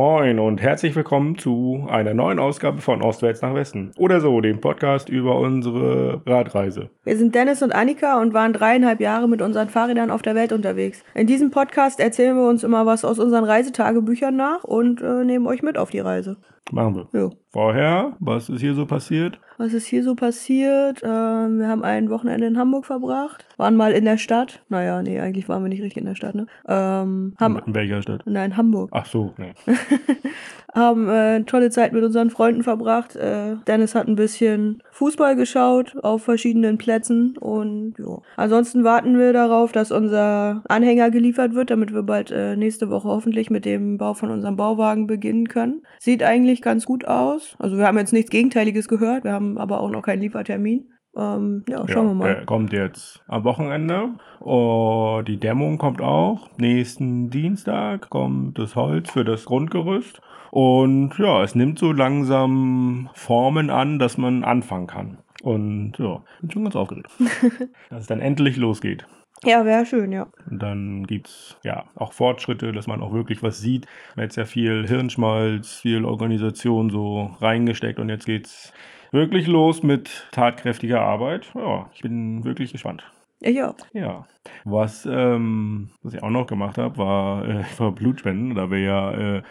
Moin und herzlich willkommen zu einer neuen Ausgabe von Ostwärts nach Westen. Oder so, dem Podcast über unsere Radreise. Wir sind Dennis und Annika und waren dreieinhalb Jahre mit unseren Fahrrädern auf der Welt unterwegs. In diesem Podcast erzählen wir uns immer was aus unseren Reisetagebüchern nach und äh, nehmen euch mit auf die Reise. Machen wir. Jo. Vorher, was ist hier so passiert? Was ist hier so passiert? Ähm, wir haben ein Wochenende in Hamburg verbracht, waren mal in der Stadt. Naja, nee, eigentlich waren wir nicht richtig in der Stadt, ne? Ähm, haben, In welcher Stadt? nein, Hamburg. Ach so, nee. haben äh, tolle Zeit mit unseren Freunden verbracht. Äh, Dennis hat ein bisschen Fußball geschaut auf verschiedenen Plätzen und ja. Ansonsten warten wir darauf, dass unser Anhänger geliefert wird, damit wir bald äh, nächste Woche hoffentlich mit dem Bau von unserem Bauwagen beginnen können. Sieht eigentlich ganz gut aus. Also wir haben jetzt nichts Gegenteiliges gehört, wir haben aber auch noch keinen Liefertermin. Ähm, ja, schauen wir mal. Kommt jetzt am Wochenende. Oh, die Dämmung kommt auch. Nächsten Dienstag kommt das Holz für das Grundgerüst. Und ja, es nimmt so langsam Formen an, dass man anfangen kann. Und ja, bin schon ganz aufgeregt. dass es dann endlich losgeht. Ja, wäre schön, ja. Und dann gibt's ja auch Fortschritte, dass man auch wirklich was sieht. Man hat jetzt ja viel Hirnschmalz, viel Organisation so reingesteckt und jetzt geht's wirklich los mit tatkräftiger Arbeit. Ja, ich bin wirklich gespannt. Auch. Ja. Was, ähm, was ich auch noch gemacht habe, war, äh, war Blutspenden, da wir ja äh,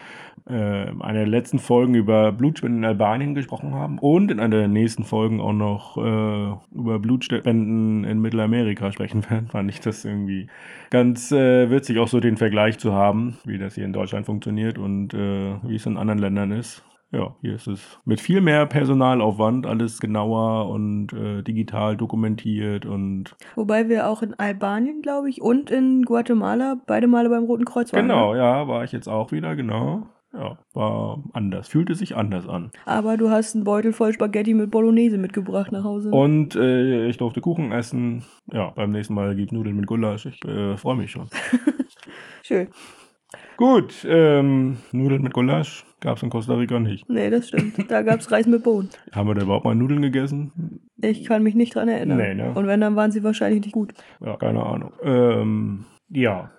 äh, in einer der letzten Folgen über Blutspenden in Albanien gesprochen haben und in einer der nächsten Folgen auch noch äh, über Blutspenden in Mittelamerika sprechen werden, fand ich das irgendwie ganz äh, witzig, auch so den Vergleich zu haben, wie das hier in Deutschland funktioniert und äh, wie es in anderen Ländern ist. Ja, hier ist es mit viel mehr Personalaufwand, alles genauer und äh, digital dokumentiert und Wobei wir auch in Albanien, glaube ich, und in Guatemala beide Male beim Roten Kreuz waren. Genau, ne? ja, war ich jetzt auch wieder, genau. Ja, war anders, fühlte sich anders an. Aber du hast einen Beutel voll Spaghetti mit Bolognese mitgebracht nach Hause. Und äh, ich durfte Kuchen essen. Ja, beim nächsten Mal gibt Nudeln mit Gulasch. Ich äh, freue mich schon. Schön. Gut, ähm, Nudeln mit Gulasch gab es in Costa Rica nicht. Nee, das stimmt. Da gab's Reis mit Bohnen. Haben wir da überhaupt mal Nudeln gegessen? Ich kann mich nicht dran erinnern. Nee, ne? Und wenn, dann waren sie wahrscheinlich nicht gut. Ja, keine Ahnung. Ähm, ja.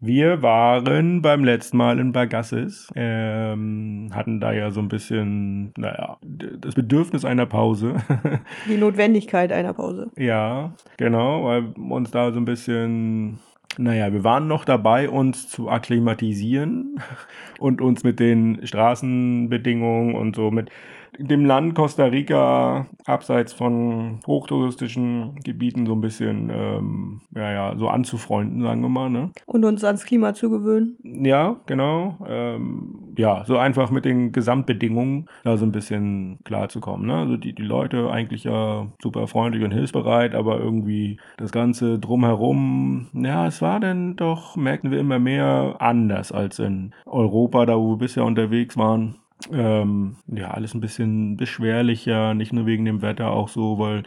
Wir waren beim letzten Mal in Bagassis, ähm, hatten da ja so ein bisschen, naja, das Bedürfnis einer Pause. Die Notwendigkeit einer Pause. Ja, genau, weil uns da so ein bisschen, naja, wir waren noch dabei, uns zu akklimatisieren und uns mit den Straßenbedingungen und so mit dem Land Costa Rica abseits von hochtouristischen Gebieten so ein bisschen, ähm, ja, ja, so anzufreunden, sagen wir mal, ne? Und uns ans Klima zu gewöhnen. Ja, genau. Ähm, ja, so einfach mit den Gesamtbedingungen da so ein bisschen klarzukommen. Ne? Also die, die Leute eigentlich ja super freundlich und hilfsbereit, aber irgendwie das Ganze drumherum, ja, es war dann doch, merkten wir immer mehr anders als in Europa, da wo wir bisher unterwegs waren. Ähm, ja, alles ein bisschen beschwerlicher, nicht nur wegen dem Wetter, auch so, weil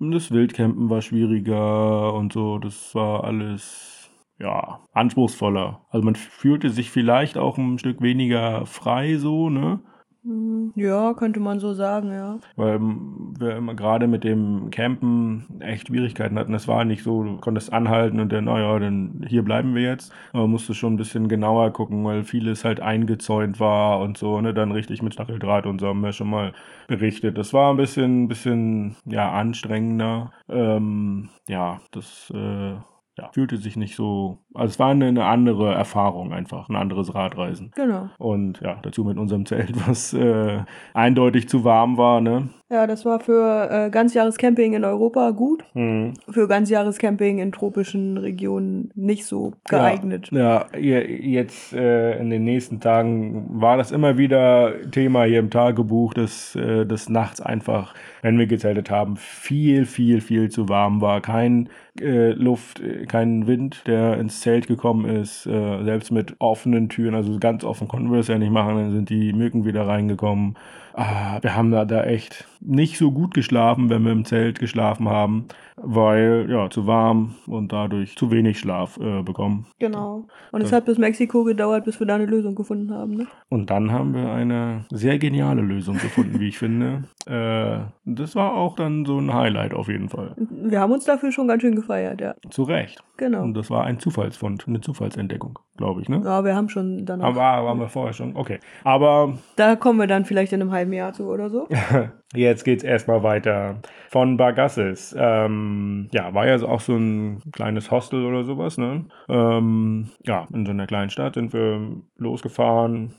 das Wildcampen war schwieriger und so, das war alles ja, anspruchsvoller. Also man fühlte sich vielleicht auch ein Stück weniger frei so, ne? Hm, Ja, könnte man so sagen, ja. Weil ähm, wir immer gerade mit dem Campen echt Schwierigkeiten hatten. Es war nicht so, du konntest anhalten und dann, naja, dann hier bleiben wir jetzt. Aber man musste schon ein bisschen genauer gucken, weil vieles halt eingezäunt war und so, ne? Dann richtig mit Stacheldraht und so haben wir schon mal berichtet. Das war ein bisschen, bisschen, ja, anstrengender. Ähm, ja, das, äh, ja, fühlte sich nicht so, also es war eine, eine andere Erfahrung einfach, ein anderes Radreisen. Genau. Und ja, dazu mit unserem Zelt, was äh, eindeutig zu warm war, ne? Ja, das war für äh, Ganzjahrescamping in Europa gut. Hm. Für Ganzjahrescamping in tropischen Regionen nicht so geeignet. Ja, ja je- jetzt äh, in den nächsten Tagen war das immer wieder Thema hier im Tagebuch, dass äh, das nachts einfach, wenn wir gezeltet haben, viel, viel, viel zu warm war. Kein äh, Luft, äh, kein Wind, der ins Zelt gekommen ist, äh, selbst mit offenen Türen, also ganz offen konnten wir das ja nicht machen, dann sind die Mücken wieder reingekommen. Ah, wir haben da, da echt nicht so gut geschlafen, wenn wir im Zelt geschlafen haben, weil ja zu warm und dadurch zu wenig Schlaf äh, bekommen. Genau. Und es hat bis Mexiko gedauert, bis wir da eine Lösung gefunden haben. Ne? Und dann haben wir eine sehr geniale Lösung gefunden, wie ich finde. Äh, das war auch dann so ein Highlight auf jeden Fall. Wir haben uns dafür schon ganz schön gefeiert, ja. Zu Recht. Genau. Und das war ein Zufallsfund, eine Zufallsentdeckung. glaube ich, ne? Ja, wir haben schon danach. Aber waren wir vorher schon, okay. Aber Da kommen wir dann vielleicht in einem halben Zu oder so. Jetzt geht's erstmal weiter von Bargassis. Ähm, ja, war ja auch so ein kleines Hostel oder sowas, ne? Ähm, ja, in so einer kleinen Stadt sind wir losgefahren.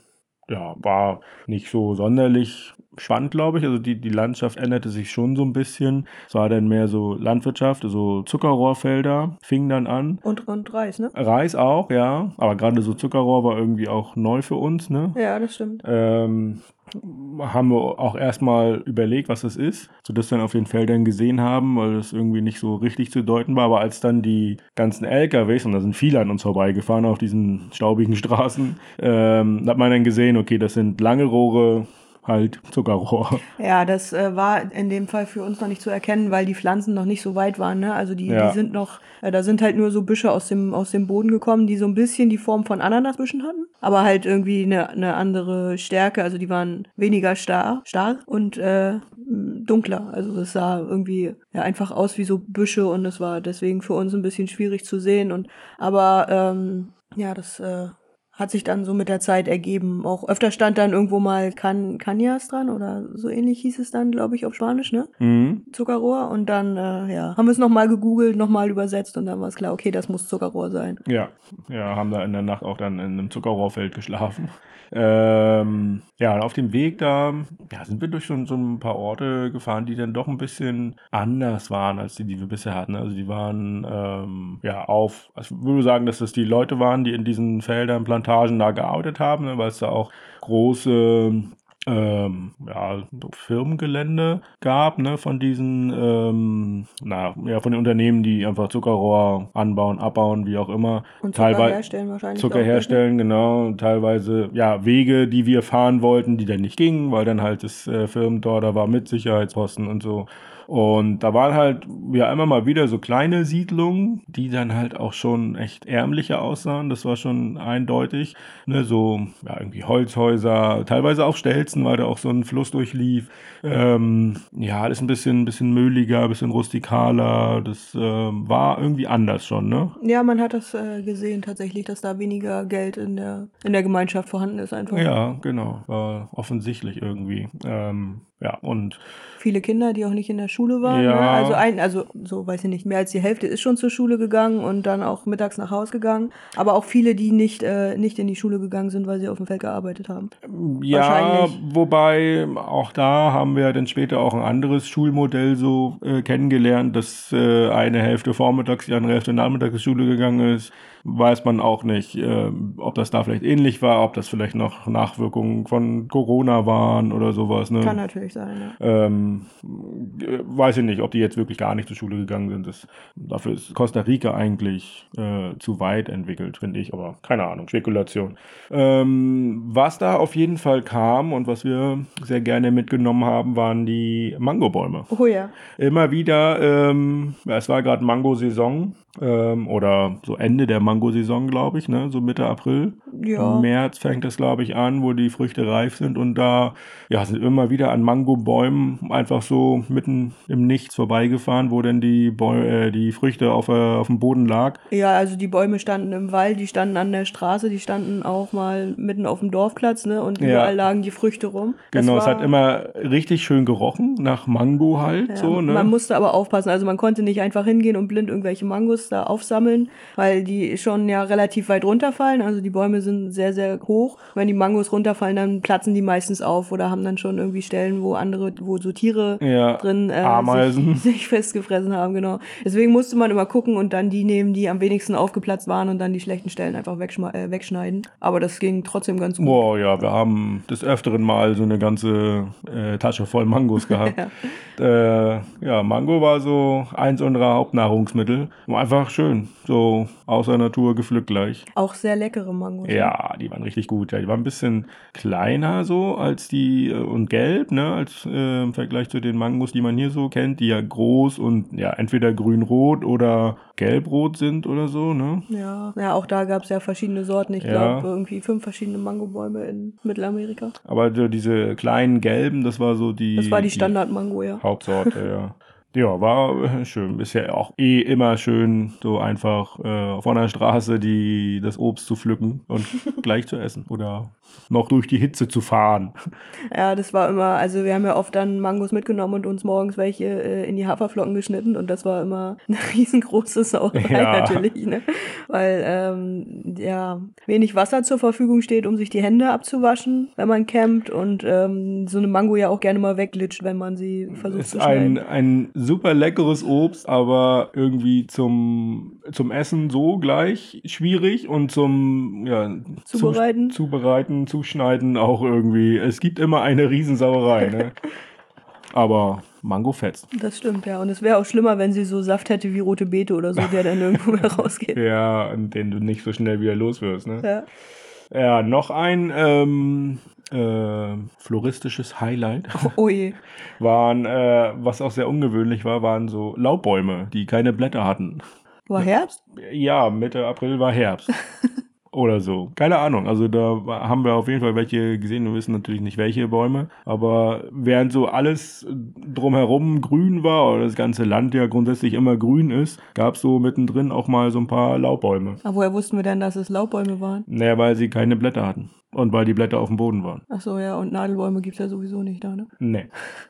Ja, war nicht so sonderlich spannend, glaube ich. Also die, die Landschaft änderte sich schon so ein bisschen. Es war dann mehr so Landwirtschaft, so Zuckerrohrfelder fingen dann an. Und, und Reis, ne? Reis auch, ja. Aber gerade so Zuckerrohr war irgendwie auch neu für uns, ne? Ja, das stimmt. ähm, haben wir auch erstmal überlegt, was das ist, sodass wir dann auf den Feldern gesehen haben, weil das irgendwie nicht so richtig zu deuten war. Aber als dann die ganzen LKWs, und da sind viele an uns vorbeigefahren auf diesen staubigen Straßen, ähm, hat man dann gesehen, okay, das sind lange Rohre, halt Zuckerrohr. Ja, das äh, war in dem Fall für uns noch nicht zu erkennen, weil die Pflanzen noch nicht so weit waren. Ne? Also die, Ja. die sind noch, äh, da sind halt nur so Büsche aus dem, aus dem Boden gekommen, die so ein bisschen die Form von Ananasbüschen hatten, aber halt irgendwie eine, eine andere Stärke. Also die waren weniger starr, starr und äh, dunkler. Also das sah irgendwie ja, einfach aus wie so Büsche und es war deswegen für uns ein bisschen schwierig zu sehen. Und aber ähm, ja, das äh, hat sich dann so mit der Zeit ergeben. Auch öfter stand dann irgendwo mal Can Cañas dran oder so ähnlich hieß es dann, glaube ich, auf Spanisch, ne? Mhm. Zuckerrohr. Und dann, äh, ja, haben wir es nochmal gegoogelt, nochmal übersetzt und dann war es klar, okay, das muss Zuckerrohr sein. Ja, ja, haben da in der Nacht auch dann in einem Zuckerrohrfeld geschlafen. Ähm, ja, und auf dem Weg da ja, sind wir durch so, so ein paar Orte gefahren, die dann doch ein bisschen anders waren als die, die wir bisher hatten. Also die waren ähm, ja auf, also ich würde sagen, dass das die Leute waren, die in diesen Feldern, Plantagen da gearbeitet haben, ne, weil es da auch große ähm, ja, Firmengelände gab, ne, von diesen, ähm, na, ja, von den Unternehmen, die einfach Zuckerrohr anbauen, abbauen, wie auch immer. Und Zucker Teilweise- herstellen wahrscheinlich. Zucker ne? herstellen, genau. Und teilweise, ja, Wege, die wir fahren wollten, die dann nicht gingen, weil dann halt das äh, Firmentor da war mit Sicherheitsposten und so. Und da waren halt ja immer mal wieder so kleine Siedlungen, die dann halt auch schon echt ärmlicher aussahen. Das war schon eindeutig. Ne, so ja, irgendwie Holzhäuser, teilweise auch Stelzen, weil da auch so ein Fluss durchlief. Ähm, ja, alles ein bisschen, ein bisschen möhliger, ein bisschen rustikaler. Das ähm, war irgendwie anders schon, ne? Ja, man hat das äh, gesehen tatsächlich, dass da weniger Geld in der, in der Gemeinschaft vorhanden ist einfach. Ja, genau. War offensichtlich irgendwie. Ähm, ja, und Viele Kinder, die auch nicht in der Schule waren. Ja. Ne? Also ein, also so weiß ich nicht, mehr als die Hälfte ist schon zur Schule gegangen und dann auch mittags nach Haus gegangen. Aber auch viele, die nicht, äh, nicht in die Schule gegangen sind, weil sie auf dem Feld gearbeitet haben. ja, wobei auch da haben wir dann später auch ein anderes Schulmodell so äh, kennengelernt, dass äh, eine Hälfte vormittags, die andere Hälfte nachmittags zur Schule gegangen ist. Weiß man auch nicht, äh, ob das da vielleicht ähnlich war, ob das vielleicht noch Nachwirkungen von Corona waren oder sowas. Ne? Kann natürlich sein. Ja. Ähm, äh, weiß ich nicht, ob die jetzt wirklich gar nicht zur Schule gegangen sind. Das, dafür ist Costa Rica eigentlich äh, zu weit entwickelt, finde ich, aber keine Ahnung, Spekulation. Ähm, was da auf jeden Fall kam und was wir sehr gerne mitgenommen haben, waren die Mangobäume. Oh ja. Immer wieder, ähm, es war gerade Mango-Saison ähm, oder so Ende der Mango-Saison, glaube ich, ne? so Mitte April. Ja. Im März fängt es, glaube ich, an, wo die Früchte reif sind und da ja, sind immer wieder an Mangobäumen einfach so mitten im Nichts vorbeigefahren, wo denn die, Bäu äh, die Früchte auf, äh, auf dem Boden lag. Ja, also die Bäume standen im Wald, die standen an der Straße, die standen auch mal mitten auf dem Dorfplatz, ne? Und Ja. überall lagen die Früchte rum. Genau, es hat immer richtig schön gerochen, nach Mango halt, Ja, so, ne? Man musste aber aufpassen, also man konnte nicht einfach hingehen und blind irgendwelche Mangos da aufsammeln, weil die schon ja relativ weit runterfallen. Also die Bäume sind sehr, sehr hoch. Wenn die Mangos runterfallen, dann platzen die meistens auf oder haben dann schon irgendwie Stellen, wo andere, wo so Tiere Ja, drin äh, Ameisen. Sich, sich festgefressen haben, genau. Deswegen musste man immer gucken und dann die nehmen, die am wenigsten aufgeplatzt waren und dann die schlechten Stellen einfach äh, wegschneiden. Aber das ging trotzdem ganz gut. Boah, ja, wir haben des Öfteren mal so eine ganze äh, Tasche voll Mangos gehabt. äh, ja, Mango war so eins unserer Hauptnahrungsmittel. War einfach schön, so aus der Natur gepflückt gleich. Auch sehr leckere Mangos. ne? Ja, die waren richtig gut. Ja, die waren ein bisschen kleiner so als die äh, und gelb, ne, als äh, im Vergleich zu den Mangos, die man hier so kennt, die ja groß und ja entweder grün-rot oder gelb-rot sind oder so, ne? Ja, ja, auch da gab es ja verschiedene Sorten. Ich Ja. glaube, irgendwie fünf verschiedene Mangobäume in Mittelamerika. Aber diese kleinen gelben, das war so die Das war die Standard-Mango, ja. Hauptsorte, ja. Ja, war äh, schön. Ist ja auch eh immer schön, so einfach äh, von der Straße die, das Obst zu pflücken und gleich zu essen. Oder noch durch die Hitze zu fahren. Ja, das war immer, also wir haben ja oft dann Mangos mitgenommen und uns morgens welche äh, in die Haferflocken geschnitten und das war immer eine riesengroße Sauerei Ja. natürlich, ne? Weil ähm, ja wenig Wasser zur Verfügung steht, um sich die Hände abzuwaschen, wenn man campt und ähm, so eine Mango ja auch gerne mal weglitscht, wenn man sie versucht Ist zu ein, schneiden. ein super leckeres Obst, aber irgendwie zum, zum Essen so gleich schwierig und zum ja, Zubereiten? Zu, zubereiten, zuschneiden auch irgendwie. Es gibt immer eine Riesensauerei, ne? aber Mango fetzt. Das stimmt, ja. Und es wäre auch schlimmer, wenn sie so Saft hätte wie rote Beete oder so, der dann irgendwo mehr rausgeht. Ja, und den du nicht so schnell wieder los wirst, ne? Ja. Ja, noch ein ähm, äh, floristisches Highlight Oh je. waren, äh, was auch sehr ungewöhnlich war, waren so Laubbäume, die keine Blätter hatten. War Herbst? Ja, Mitte April war Herbst. Oder so. Keine Ahnung. Also da haben wir auf jeden Fall welche gesehen. Wir wissen natürlich nicht welche Bäume. Aber während so alles drumherum grün war, oder das ganze Land ja grundsätzlich immer grün ist, gab es so mittendrin auch mal so ein paar Laubbäume. Aber woher wussten wir denn, dass es Laubbäume waren? Naja, weil sie keine Blätter hatten. Und weil die Blätter auf dem Boden waren. Ach so, ja, und Nadelbäume gibt's ja sowieso nicht da, ne? Nee.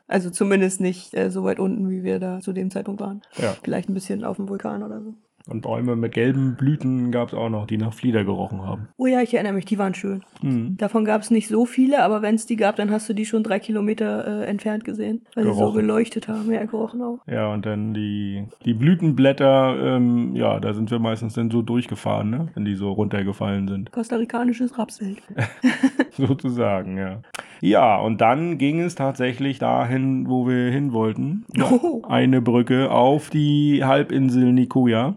Also zumindest nicht äh, so weit unten, wie wir da zu dem Zeitpunkt waren. Ja. Vielleicht ein bisschen auf dem Vulkan oder so. Und Bäume mit gelben Blüten gab es auch noch, die nach Flieder gerochen haben. Oh ja, ich erinnere mich, die waren schön. Hm. Davon gab's nicht so viele, aber wenn es die gab, dann hast du die schon drei Kilometer äh, entfernt gesehen, weil sie so Gerochen. geleuchtet haben. Ja, gerochen auch. Ja, und dann die, die Blütenblätter, ähm, ja, da sind wir meistens dann so durchgefahren, ne? wenn die so runtergefallen sind. Kostarikanisches Rapsfeld. Sozusagen, ja. Ja, und dann ging es tatsächlich dahin, wo wir hin wollten. Oh. Eine Brücke auf die Halbinsel Nicoya.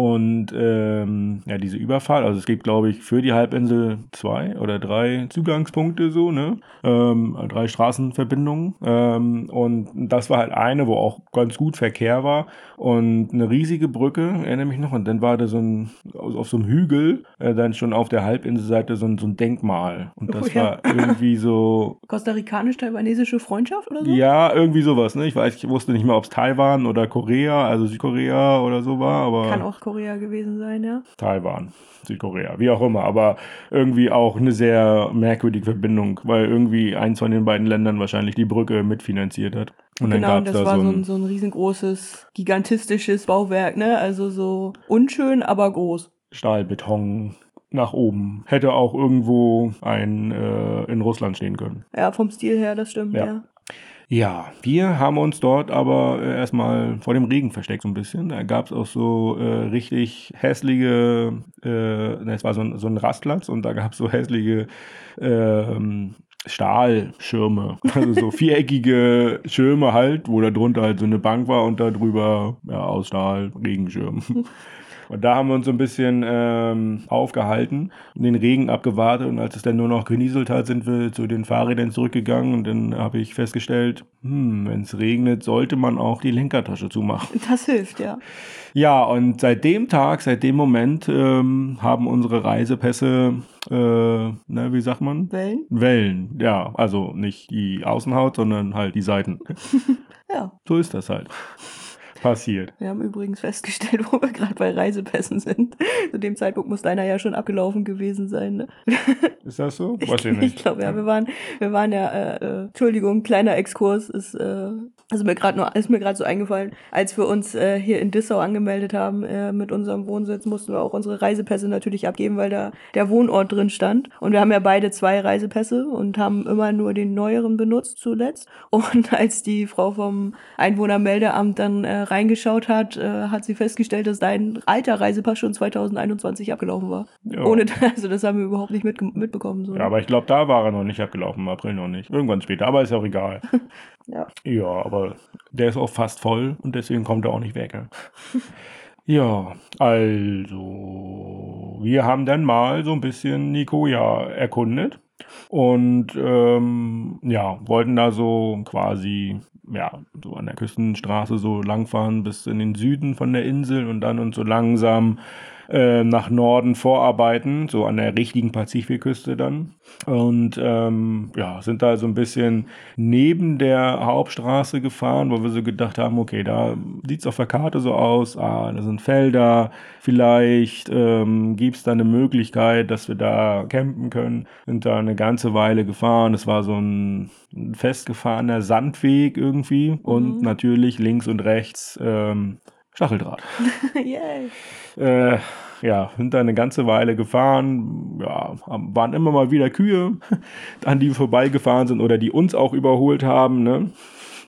Und ähm, ja, diese Überfahrt, also es gibt, glaube ich, für die Halbinsel zwei oder drei Zugangspunkte so, ne? Ähm, drei Straßenverbindungen. Ähm, und das war halt eine, wo auch ganz gut Verkehr war. Und eine riesige Brücke, erinnere mich noch. Und dann war da so ein, auf auf so einem Hügel, äh, dann schon auf der Halbinselseite so ein, so ein Denkmal. Und das Oh ja. war irgendwie so, Kostarikanisch-taiwanesische Freundschaft oder so? ja, irgendwie sowas, ne? Ich weiß, ich wusste nicht mehr, ob es Taiwan oder Korea, also Südkorea oder so war, aber Kann auch Korea gewesen sein, ja. Taiwan, Südkorea, wie auch immer, aber irgendwie auch eine sehr merkwürdige Verbindung, weil irgendwie eins von den beiden Ländern wahrscheinlich die Brücke mitfinanziert hat. Und dann genau, und gab's das da war so ein, so ein riesengroßes, gigantistisches Bauwerk, ne? Also so unschön, aber groß. Stahlbeton nach oben. Hätte auch irgendwo ein äh, in Russland stehen können. Ja, vom Stil her, das stimmt, Ja. ja. Ja, wir haben uns dort aber äh, erstmal vor dem Regen versteckt so ein bisschen. Da gab es auch so äh, richtig hässliche, äh, ne, es war so ein, so ein Rastplatz und da gab es so hässliche ähm, Stahlschirme, also so viereckige Schirme halt, wo da drunter halt so eine Bank war und da drüber ja, aus Stahl Regenschirm. Und da haben wir uns so ein bisschen ähm, aufgehalten und den Regen abgewartet. Und als es dann nur noch genieselt hat, sind wir zu den Fahrrädern zurückgegangen. Und dann habe ich festgestellt, hm, wenn es regnet, sollte man auch die Lenkertasche zumachen. Das hilft, ja. Ja, und seit dem Tag, seit dem Moment ähm, haben unsere Reisepässe, äh, na, wie sagt man? Wellen? Wellen, ja. Also nicht die Außenhaut, sondern halt die Seiten. Ja. So ist das halt. Passiert. Wir haben übrigens festgestellt, wo wir gerade bei Reisepässen sind. Zu dem Zeitpunkt muss deiner ja schon abgelaufen gewesen sein. Ne? Ist das so? Weiß ich Ich nicht. glaube, ja, wir waren, wir waren ja, äh, äh, Entschuldigung, kleiner Exkurs ist, äh, ist mir gerade nur, ist mir gerade so eingefallen, als wir uns äh, hier in Dissau angemeldet haben äh, mit unserem Wohnsitz, mussten wir auch unsere Reisepässe natürlich abgeben, weil da der Wohnort drin stand. Und wir haben ja beide zwei Reisepässe und haben immer nur den neueren benutzt zuletzt. Und als die Frau vom Einwohnermeldeamt dann äh, reingeschaut hat, äh, hat sie festgestellt, dass dein alter Reisepass schon 2021 abgelaufen war. Ja. Ohne, also das haben wir überhaupt nicht mitge- mitbekommen. So. Ja, aber ich glaube, da war er noch nicht abgelaufen, im April noch nicht. Irgendwann später, aber ist auch egal. Ja. Ja, aber der ist auch fast voll und deswegen kommt er auch nicht weg. Ja, also, wir haben dann mal so ein bisschen Nicoya erkundet und ähm, ja, wollten da so quasi, ja, so an der Küstenstraße so langfahren bis in den Süden von der Insel und dann uns so langsam äh, nach Norden vorarbeiten, so an der richtigen Pazifikküste dann. Und ähm, ja, sind da so ein bisschen neben der Hauptstraße gefahren, wo wir so gedacht haben, okay, da sieht es auf der Karte so aus, ah, da sind Felder, vielleicht ähm, gibt es da eine Möglichkeit, dass wir da campen können. Sind da eine ganze Weile gefahren. Es war so ein festgefahrener Sandweg irgendwie und Mhm. natürlich links und rechts ähm, Stacheldraht. Yay. Äh, ja, sind da eine ganze Weile gefahren, ja, waren immer mal wieder Kühe, an die wir vorbeigefahren sind oder die uns auch überholt haben, ne?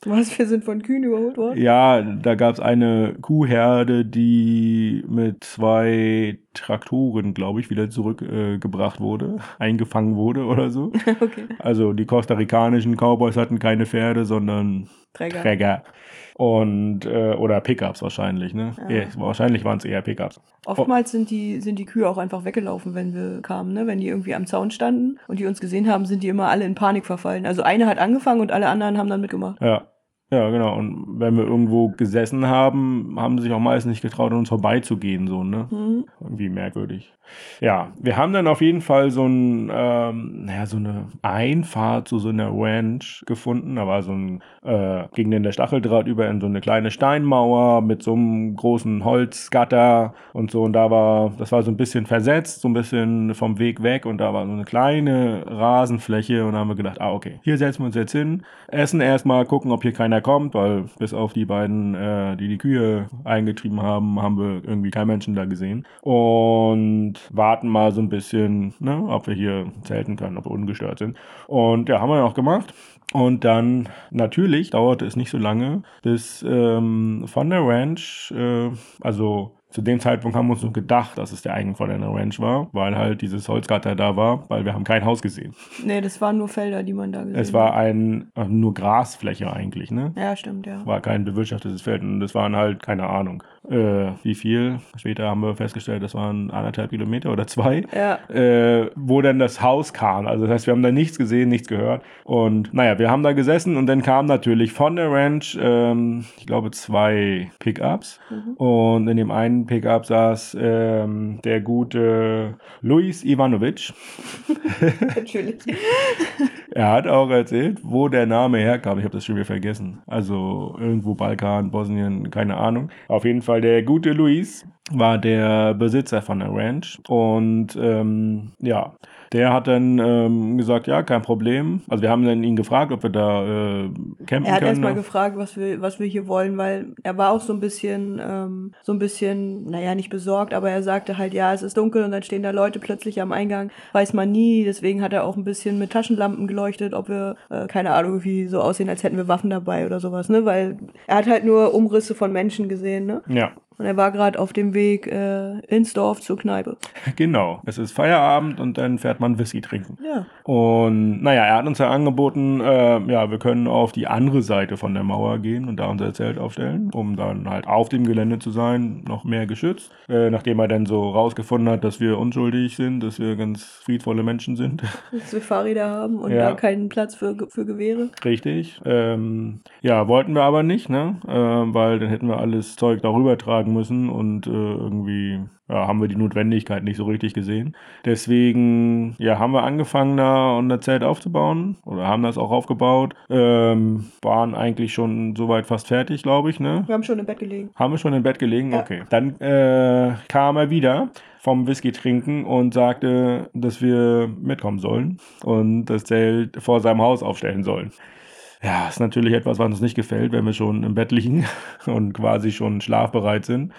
Was, wir sind von Kühen überholt worden? Ja, da gab es eine Kuhherde, die mit zwei Traktoren, glaube ich, wieder zurückgebracht äh, wurde, eingefangen wurde oder so. okay. Also die kostarikanischen Cowboys hatten keine Pferde, sondern Träger. Träger. Und, äh, oder Pickups wahrscheinlich, ne? Ja. Ja, wahrscheinlich waren es eher Pickups. Oftmals sind die, sind die Kühe auch einfach weggelaufen, wenn wir kamen, ne? Wenn die irgendwie am Zaun standen und die uns gesehen haben, sind die immer alle in Panik verfallen. Also eine hat angefangen und alle anderen haben dann mitgemacht. Ja. Ja, genau. Und wenn wir irgendwo gesessen haben, haben sie sich auch meist nicht getraut, an uns vorbeizugehen, so, ne? Mhm. Irgendwie merkwürdig. Ja, wir haben dann auf jeden Fall so, ein, ähm, naja, so eine Einfahrt zu so einer Ranch gefunden. Da war so ein, äh, ging dann der Stacheldraht über in so eine kleine Steinmauer mit so einem großen Holzgatter und so. Und da war, das war so ein bisschen versetzt, so ein bisschen vom Weg weg. Und da war so eine kleine Rasenfläche. Und da haben wir gedacht, ah, okay, hier setzen wir uns jetzt hin, essen erstmal, gucken, ob hier keiner kommt, weil bis auf die beiden, äh, die die Kühe eingetrieben haben, haben wir irgendwie keinen Menschen da gesehen. Und warten mal so ein bisschen, ne, ob wir hier zelten können, ob wir ungestört sind. Und ja, haben wir auch gemacht. Und dann, natürlich, dauerte es nicht so lange, bis ähm, von der Ranch, äh, also zu dem Zeitpunkt haben wir uns nur gedacht, dass es der Eigen von einer Ranch war, weil halt dieses Holzgatter da war, weil wir haben kein Haus gesehen. Nee, das waren nur Felder, die man da gesehen Es war ein, nur Grasfläche eigentlich, ne? hat. Ja, stimmt, ja. War kein bewirtschaftetes Feld und das waren halt, keine Ahnung, äh, wie viel. Später haben wir festgestellt, das waren anderthalb Kilometer oder zwei Ja. äh, wo dann das Haus kam. Also das heißt, wir haben da nichts gesehen, nichts gehört. Und naja, wir haben da gesessen und dann kamen natürlich von der Ranch, ähm, ich glaube, zwei Pickups. Und in dem einen Pickup saß ähm, der gute Luis Ivanovic. Natürlich. Er hat auch erzählt, wo der Name herkam. Ich habe das schon wieder vergessen. Also irgendwo Balkan, Bosnien, keine Ahnung. Auf jeden Fall der gute Luis war der Besitzer von der Ranch. Und ähm, ja, der hat dann ähm, gesagt, ja, kein Problem. Also wir haben dann ihn gefragt, ob wir da äh, campen Er hat können. erstmal gefragt, was wir, was wir hier wollen, weil er war auch so ein bisschen, ähm, so ein bisschen, naja, nicht besorgt, aber er sagte halt, ja, es ist dunkel und dann stehen da Leute plötzlich am Eingang, weiß man nie. Deswegen hat er auch ein bisschen mit Taschenlampen geleuchtet, ob wir, äh, keine Ahnung, wie so aussehen, als hätten wir Waffen dabei oder sowas, ne? Weil er hat halt nur Umrisse von Menschen gesehen, ne? Ja, Und er war gerade auf dem Weg äh, ins Dorf zur Kneipe. genau. Es ist Feierabend und dann fährt man Whisky trinken. Ja. Und naja, er hat uns ja angeboten, äh, ja, wir können auf die andere Seite von der Mauer gehen und da unser Zelt aufstellen, um dann halt auf dem Gelände zu sein, noch mehr geschützt. Äh, nachdem er dann so rausgefunden hat, dass wir unschuldig sind, dass wir ganz friedvolle Menschen sind. Dass wir Fahrräder haben und Ja. da keinen Platz für, für Gewehre. Richtig. Ähm, ja, wollten wir aber nicht, ne? Äh, weil dann hätten wir alles Zeug darüber tragen müssen und äh, irgendwie ja, haben wir die Notwendigkeit nicht so richtig gesehen. Deswegen ja, haben wir angefangen, da unser Zelt aufzubauen oder haben das auch aufgebaut. Ähm, waren eigentlich schon soweit fast fertig, glaube ich, ne? Wir haben schon im Bett gelegen. Haben wir schon im Bett gelegen? Ja. Okay. Dann äh, kam er wieder vom Whisky trinken und sagte, dass wir mitkommen sollen und das Zelt vor seinem Haus aufstellen sollen. Ja, ist natürlich etwas, was uns nicht gefällt, wenn wir schon im Bett liegen und quasi schon schlafbereit sind.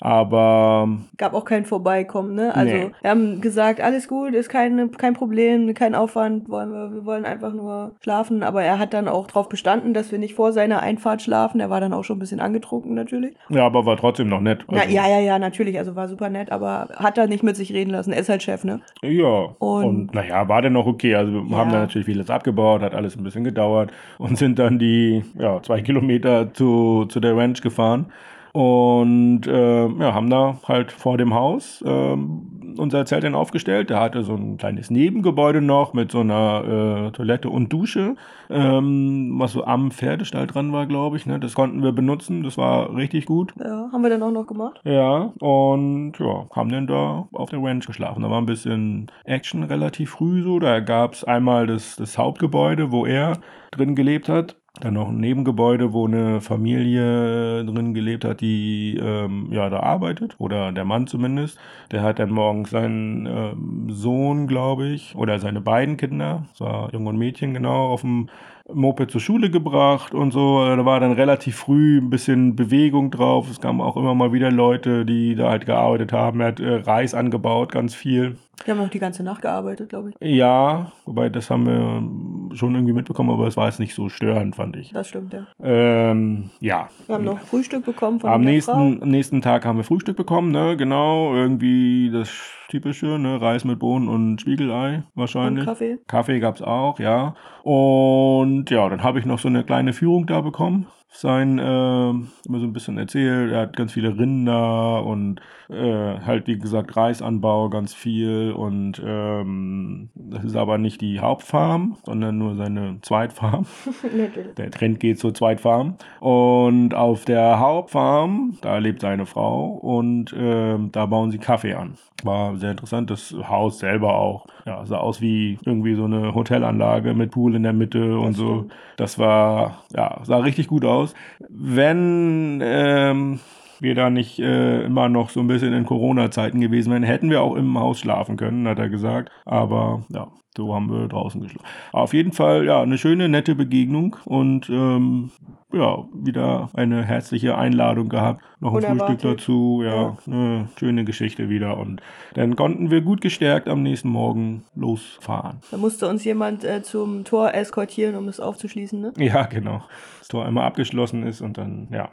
Aber Gab auch kein Vorbeikommen, ne? Also, Nee. wir haben gesagt, alles gut, ist kein, kein Problem, kein Aufwand, wollen wir, wir wollen einfach nur schlafen. Aber er hat dann auch darauf bestanden, dass wir nicht vor seiner Einfahrt schlafen. Er war dann auch schon ein bisschen angetrunken, natürlich. ja, aber war trotzdem noch nett. Na, Also, ja, ja, ja, natürlich. Also war super nett, aber hat er nicht mit sich reden lassen. Er ist halt Chef, ne? Ja, Und- und, naja, war dann noch okay. Also wir Ja. haben dann natürlich vieles abgebaut, hat alles ein bisschen gedauert und sind dann die ja, zwei Kilometer zu, zu der Ranch gefahren und äh, ja, haben da halt vor dem Haus ähm, unser Zelt dann aufgestellt. Der hatte so ein kleines Nebengebäude noch mit so einer äh, Toilette und Dusche, ähm, was so am Pferdestall dran war, glaube ich. Ne? Das konnten wir benutzen. Das war richtig gut. Ja, haben wir dann auch noch gemacht. Ja, und ja, haben dann da auf der Ranch geschlafen. Da war ein bisschen Action relativ früh so. Da gab es einmal das, das Hauptgebäude, wo er drin gelebt hat. Dann noch ein Nebengebäude, wo eine Familie drin gelebt hat, die ähm, ja da arbeitet oder der Mann zumindest. Der hat dann morgens seinen ähm, Sohn, glaube ich, oder seine beiden Kinder, das war Junge und Mädchen genau, auf dem Moped zur Schule gebracht und so. Da war dann relativ früh ein bisschen Bewegung drauf. Es kamen auch immer mal wieder Leute, die da halt gearbeitet haben. Er hat äh, Reis angebaut, ganz viel. Die haben auch die ganze Nacht gearbeitet, glaube ich. Ja, wobei das haben wir schon irgendwie mitbekommen, aber es war jetzt nicht so störend, fand ich. Das stimmt, ja. Ähm, ja. Wir haben noch Frühstück bekommen von Am der nächsten, Frau. am nächsten Tag haben wir Frühstück bekommen, ne? Genau, irgendwie das typische, ne? Reis mit Bohnen und Spiegelei und wahrscheinlich. Kaffee. Kaffee gab's auch, ja. Und ja, dann habe ich noch so eine kleine Führung da bekommen. Sein, äh, immer so ein bisschen erzählt. Er hat ganz viele Rinder und äh, halt, wie gesagt, Reisanbau ganz viel. Und ähm, das ist aber nicht die Hauptfarm, sondern nur seine Zweitfarm. Der Trend geht zur Zweitfarm. Und auf der Hauptfarm, da lebt seine Frau und ähm, da bauen sie Kaffee an. War sehr interessant. Das Haus selber auch. Ja, sah aus wie irgendwie so eine Hotelanlage mit Pool in der Mitte und so. Das war, ja, sah richtig gut aus. Wenn ähm, wir da nicht äh, immer noch so ein bisschen in Corona-Zeiten gewesen wären, hätten wir auch im Haus schlafen können, hat er gesagt. Aber ja, so haben wir draußen geschlafen. Auf jeden Fall, ja, eine schöne, nette Begegnung und ähm, ja, wieder eine herzliche Einladung gehabt. Noch ein Unerwartet. Frühstück dazu, ja, Ja. eine schöne Geschichte wieder. Und dann konnten wir gut gestärkt am nächsten Morgen losfahren. Da musste uns jemand äh, zum Tor eskortieren, um es aufzuschließen, ne? Ja, genau. Das Tor einmal abgeschlossen ist und dann, ja.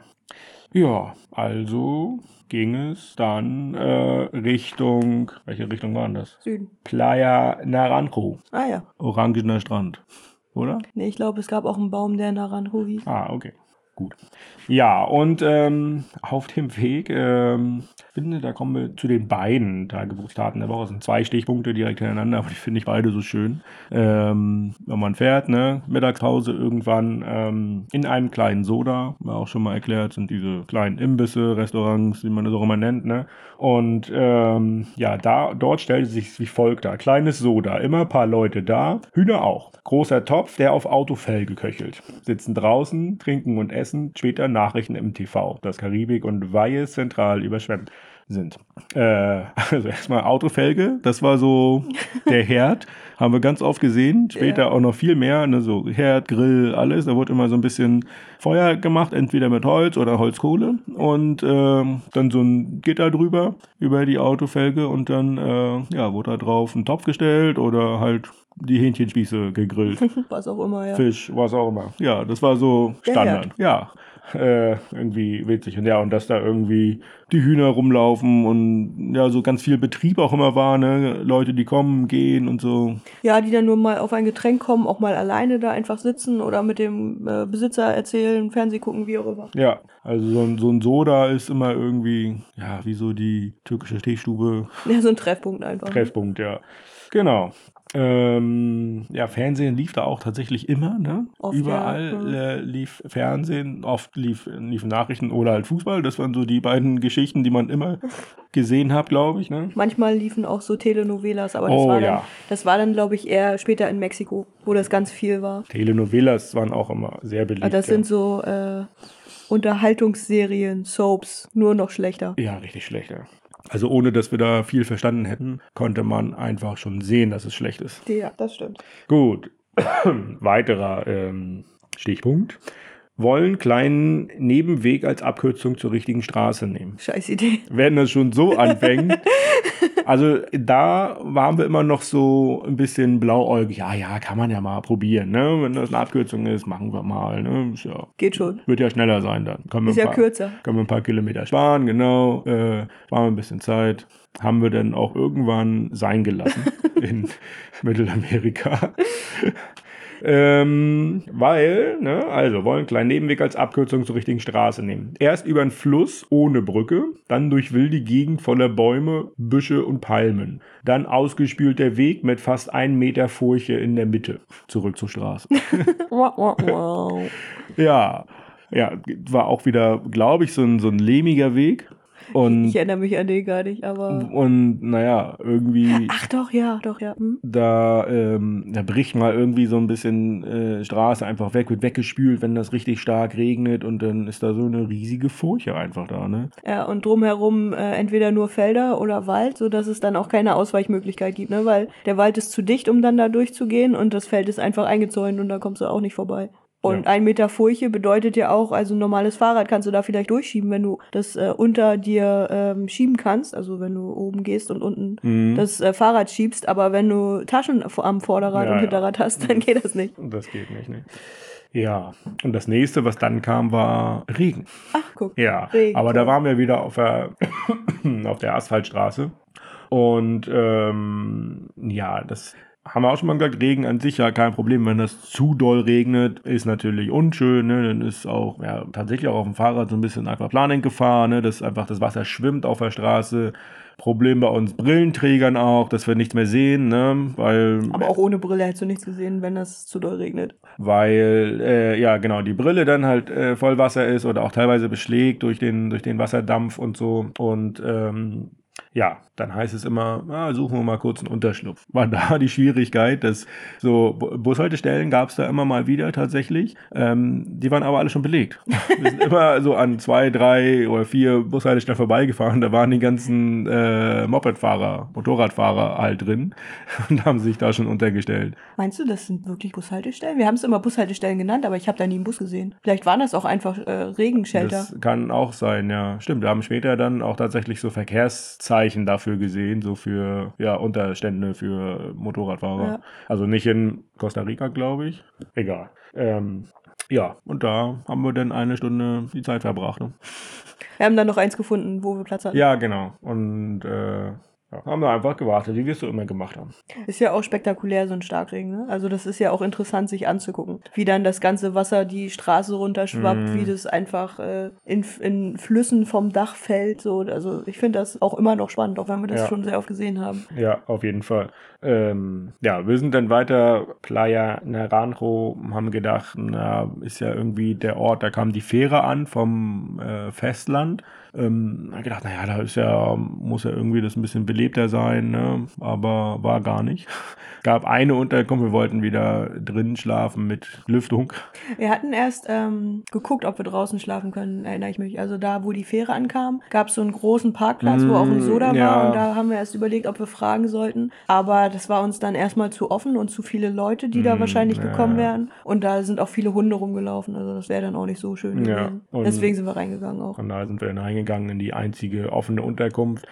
Ja, also ging es dann äh, Richtung, welche Richtung war denn das? Süden. Playa Naranjo, Ah ja. orangener Strand, oder? Nee, ich glaube, es gab auch einen Baum, der Naranjo hieß. Ah, okay. Gut. Ja, und ähm, auf dem Weg, ähm, finde, da kommen wir zu den beiden Tagebuchstaten der Woche. Es sind zwei Stichpunkte direkt hintereinander, aber die finde ich beide so schön. Ähm, wenn man fährt, ne, Mittagspause irgendwann ähm, in einem kleinen Soda, war auch schon mal erklärt, sind diese kleinen Imbisse, Restaurants, wie man das auch immer nennt, ne? Und ähm, ja, da, dort stellte sich wie folgt dar. Kleines Soda, immer ein paar Leute da, Hühner auch. Großer Topf, der auf Autofell geköchelt. Sitzen draußen, trinken und essen, später Nachrichten im TV. Das Karibik und Weihe zentral überschwemmt sind. Äh, also erstmal Autofelge, das war so der Herd, haben wir ganz oft gesehen. Später Ja. auch noch viel mehr, ne, so Herd, Grill, alles. Da wurde immer so ein bisschen Feuer gemacht, entweder mit Holz oder Holzkohle und ähm, dann so ein Gitter drüber über die Autofelge und dann äh, ja wurde da drauf ein Topf gestellt oder halt die Hähnchenspieße gegrillt. Was auch immer, ja. Fisch, was auch immer. Ja, das war so Standard. Ja, äh, irgendwie witzig. Und ja, und dass da irgendwie die Hühner rumlaufen und ja, so ganz viel Betrieb auch immer war, ne? Leute, die kommen, gehen und so. Ja, die dann nur mal auf ein Getränk kommen, auch mal alleine da einfach sitzen oder mit dem äh, Besitzer erzählen, Fernseh gucken, wie auch immer. Ja, also so ein, so ein Soda ist immer irgendwie, ja, wie so die türkische Teestube Ja, so ein Treffpunkt einfach. Treffpunkt, ja. Genau. Ähm, ja, Fernsehen lief da auch tatsächlich immer, ne? Oft, Überall ja. Mhm. äh, lief Fernsehen, oft lief, liefen Nachrichten oder halt Fußball. Das waren so die beiden Geschichten, die man immer gesehen hat, glaube ich, ne? Manchmal liefen auch so Telenovelas, aber das Oh, war dann, ja. das war dann, glaube ich, eher später in Mexiko, wo das ganz viel war. Telenovelas waren auch immer sehr beliebt. Also das ja. sind so äh, Unterhaltungsserien, Soaps, nur noch schlechter. Ja, richtig schlecht, ja. Also ohne, dass wir da viel verstanden hätten, konnte man einfach schon sehen, dass es schlecht ist. Ja, das stimmt. Gut. Weiterer ähm, Stichpunkt. Wollen kleinen Nebenweg als Abkürzung zur richtigen Straße nehmen. Scheiß Idee. Wenn das schon so anfängt. Also da waren wir immer noch so ein bisschen blauäugig. Ja, ja, kann man ja mal probieren. Ne? Wenn das eine Abkürzung ist, machen wir mal. Ne? Ja, Geht schon. wird ja schneller sein dann. Können wir Ist ein ja paar- kürzer. können wir ein paar Kilometer sparen, genau. Äh, sparen wir ein bisschen Zeit. Haben wir dann auch irgendwann sein gelassen in Mittelamerika. Ähm, weil, ne, also wollen einen kleinen Nebenweg als Abkürzung zur richtigen Straße nehmen. Erst über einen Fluss ohne Brücke, dann durch wilde Gegend voller Bäume, Büsche und Palmen. Dann ausgespült der Weg mit fast einem Meter Furche in der Mitte. Zurück zur Straße. Wow, wow, wow. ja. Ja, war auch wieder, glaube ich, so ein, so ein lehmiger Weg. Und, Ich erinnere mich an den gar nicht, aber. und naja, irgendwie. Ach doch, ja, doch, ja. Hm? da, ähm, da bricht mal irgendwie so ein bisschen äh, Straße einfach weg, wird weggespült, wenn das richtig stark regnet und dann ist da so eine riesige Furche einfach da, ne? Ja, und drumherum äh, entweder nur Felder oder Wald, sodass es dann auch keine Ausweichmöglichkeit gibt, ne? Weil der Wald ist zu dicht, um dann da durchzugehen und das Feld ist einfach eingezäunt und da kommst du auch nicht vorbei. Und Ja. ein Meter Furche bedeutet ja auch, also ein normales Fahrrad kannst du da vielleicht durchschieben, wenn du das äh, unter dir ähm, schieben kannst, also wenn du oben gehst und unten Mhm. das äh, Fahrrad schiebst, aber wenn du Taschen am Vorderrad Ja, und ja. Hinterrad hast, dann geht das nicht. Das geht nicht, ne? Ja, und das nächste, was dann kam, war Regen. Ach, guck. Ja, Regen, aber da waren wir wieder auf der, auf der Asphaltstraße. Und ähm, ja, das haben wir auch schon mal gesagt, Regen an sich ja kein Problem. Wenn das zu doll regnet, ist natürlich unschön. Ne? Dann ist auch ja, tatsächlich auch auf dem Fahrrad so ein bisschen Aquaplaning-Gefahr, ne? dass einfach das Wasser schwimmt auf der Straße. Problem bei uns Brillenträgern auch, dass wir nichts mehr sehen, ne? weil Aber auch ohne Brille hättest du nichts gesehen, wenn das zu doll regnet. weil äh, ja genau die Brille dann halt äh, voll Wasser ist oder auch teilweise beschlägt durch den durch den Wasserdampf und so und ähm, ja, dann heißt es immer, ah, suchen wir mal kurz einen Unterschlupf. War da die Schwierigkeit, dass so Bu- Bushaltestellen gab es da immer mal wieder tatsächlich. Ähm, die waren aber alle schon belegt. Wir sind immer so an zwei, drei oder vier Bushaltestellen vorbeigefahren. Da waren die ganzen äh, Mopedfahrer, Motorradfahrer halt drin und haben sich da schon untergestellt. Meinst du, das sind wirklich Bushaltestellen? Wir haben es immer Bushaltestellen genannt, aber ich habe da nie einen Bus gesehen. Vielleicht waren das auch einfach äh, Regenschelter. Das kann auch sein, ja. Stimmt, wir haben später dann auch tatsächlich so Verkehrszeichen dafür gesehen, so für ja, Unterstände für Motorradfahrer. Ja. Also nicht in Costa Rica, glaube ich. Egal. Ähm, ja, und da haben wir dann eine Stunde die Zeit verbracht. Ne? Wir haben dann noch eins gefunden, wo wir Platz hatten. Ja, genau. Und äh, ja, haben wir einfach gewartet, wie wir es so immer gemacht haben. Ist ja auch spektakulär, so ein Starkregen. Ne? Also das ist ja auch interessant, sich anzugucken. Wie dann das ganze Wasser die Straße runterschwappt, Mhm. wie das einfach äh, in, in Flüssen vom Dach fällt. So. Also ich finde das auch immer noch spannend, auch wenn wir das Ja. schon sehr oft gesehen haben. Ja, auf jeden Fall. Ähm, ja, wir sind dann weiter Playa Naranjo, haben gedacht, na, ist ja irgendwie der Ort, da kam die Fähre an vom äh, Festland. Ähm, gedacht, naja, da ist ja, muss ja irgendwie das ein bisschen belebter sein, ne? aber war gar nicht. Gab eine Unterkunft, wir wollten wieder drinnen schlafen mit Lüftung. Wir hatten erst ähm, geguckt, ob wir draußen schlafen können, erinnere ich mich. Also da, wo die Fähre ankam, gab es so einen großen Parkplatz, wo auch ein Mm, Soda ja. war. Und da haben wir erst überlegt, ob wir fragen sollten. Aber das war uns dann erstmal zu offen und zu viele Leute, die da Mm, wahrscheinlich ja, gekommen ja. wären. Und da sind auch viele Hunde rumgelaufen. Also das wäre dann auch nicht so schön Ja, gewesen. und- Deswegen sind wir reingegangen auch. Von da sind wir dann reingegangen in die einzige offene Unterkunft.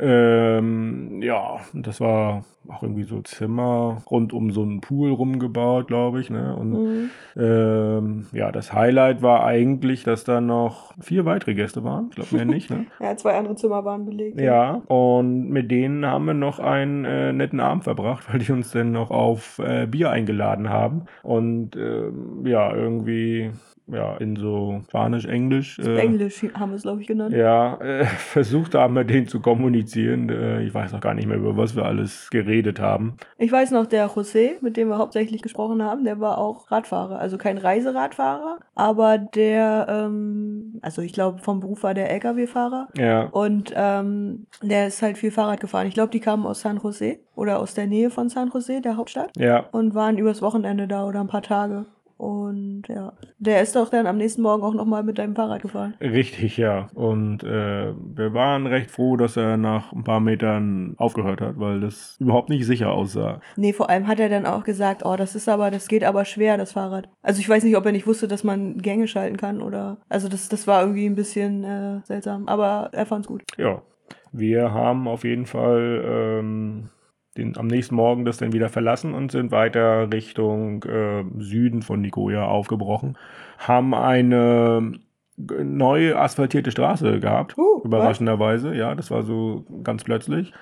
Ähm, ja, das war auch irgendwie so Zimmer rund um so einen Pool rumgebaut, glaube ich. Ne? Und Mhm. ähm, ja, das Highlight war eigentlich, dass da noch vier weitere Gäste waren. Ich glaube mehr nicht. Ne? Ja, zwei andere Zimmer waren belegt. Ja, und mit denen haben wir noch einen äh, netten Abend verbracht, weil die uns dann noch auf äh, Bier eingeladen haben. Und ähm, ja, irgendwie ja, in so Spanisch, Englisch. äh, Englisch haben wir es, glaube ich, genannt. ja, äh, versucht haben, mit denen zu kommunizieren. Äh, ich weiß noch gar nicht mehr, über was wir alles geredet haben. Ich weiß noch, der José, mit dem wir hauptsächlich gesprochen haben, der war auch Radfahrer. Also kein Reiseradfahrer, aber der, ähm, also ich glaube, vom Beruf war der Lkw-Fahrer. Ja, Und ähm, der ist halt viel Fahrrad gefahren. Ich glaube, die kamen aus San Jose oder aus der Nähe von San Jose, der Hauptstadt, ja, und waren übers Wochenende da oder ein paar Tage. Und ja, der ist doch dann am nächsten Morgen auch nochmal mit deinem Fahrrad gefahren. richtig, ja. Und äh, wir waren recht froh, dass er nach ein paar Metern aufgehört hat, weil das überhaupt nicht sicher aussah. Nee, vor allem hat er dann auch gesagt, oh, das ist aber, das geht aber schwer, das Fahrrad. Also ich weiß nicht, ob er nicht wusste, dass man Gänge schalten kann oder. Also das, das war irgendwie ein bisschen äh, seltsam. Aber er fand's gut. Ja, wir haben auf jeden Fall ähm, den, am nächsten Morgen das dann wieder verlassen und sind weiter Richtung äh, Süden von Nicoya aufgebrochen. Haben eine neu asphaltierte Straße gehabt. Uh, überraschenderweise, ja, das war so ganz plötzlich.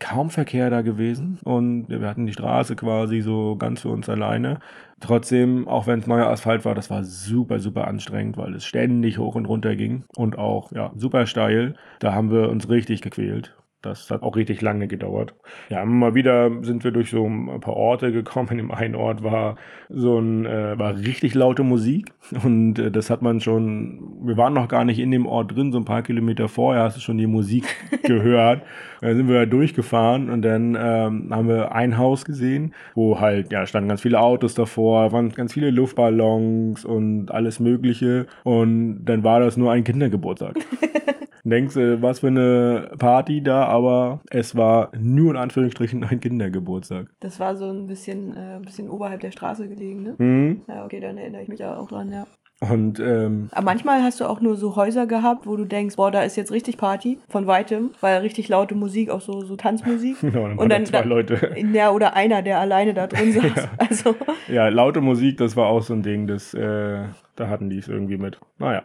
Kaum Verkehr da gewesen und wir hatten die Straße quasi so ganz für uns alleine. Trotzdem, auch wenn es neuer Asphalt war, das war super, super anstrengend, weil es ständig hoch und runter ging und auch ja, super steil. Da haben wir uns richtig gequält. Das hat auch richtig lange gedauert. Ja, immer wieder sind wir durch so ein paar Orte gekommen. In dem einen Ort war so ein, äh, war richtig laute Musik und äh, das hat man schon, wir waren noch gar nicht in dem Ort drin, so ein paar Kilometer vorher hast du schon die Musik gehört. Da sind wir durchgefahren und dann ähm, haben wir ein Haus gesehen, wo halt, ja, standen ganz viele Autos davor, waren ganz viele Luftballons und alles Mögliche und dann war das nur ein Kindergeburtstag. denkst du, was für eine Party da, aber es war nur in Anführungsstrichen ein Kindergeburtstag. Das war so ein bisschen, äh, ein bisschen oberhalb der Straße gelegen, ne? Mhm. Ja, okay, dann erinnere ich mich ja auch dran, ja. Und ähm, Aber manchmal hast du auch nur so Häuser gehabt, wo du denkst, boah, da ist jetzt richtig Party von weitem, weil richtig laute Musik, auch so, so Tanzmusik. genau, dann Und dann- da zwei da- Leute. Ja, oder einer, der alleine da drin saß. Ja. Also, Ja, laute Musik, das war auch so ein Ding, das, äh, da hatten die es irgendwie mit. Naja.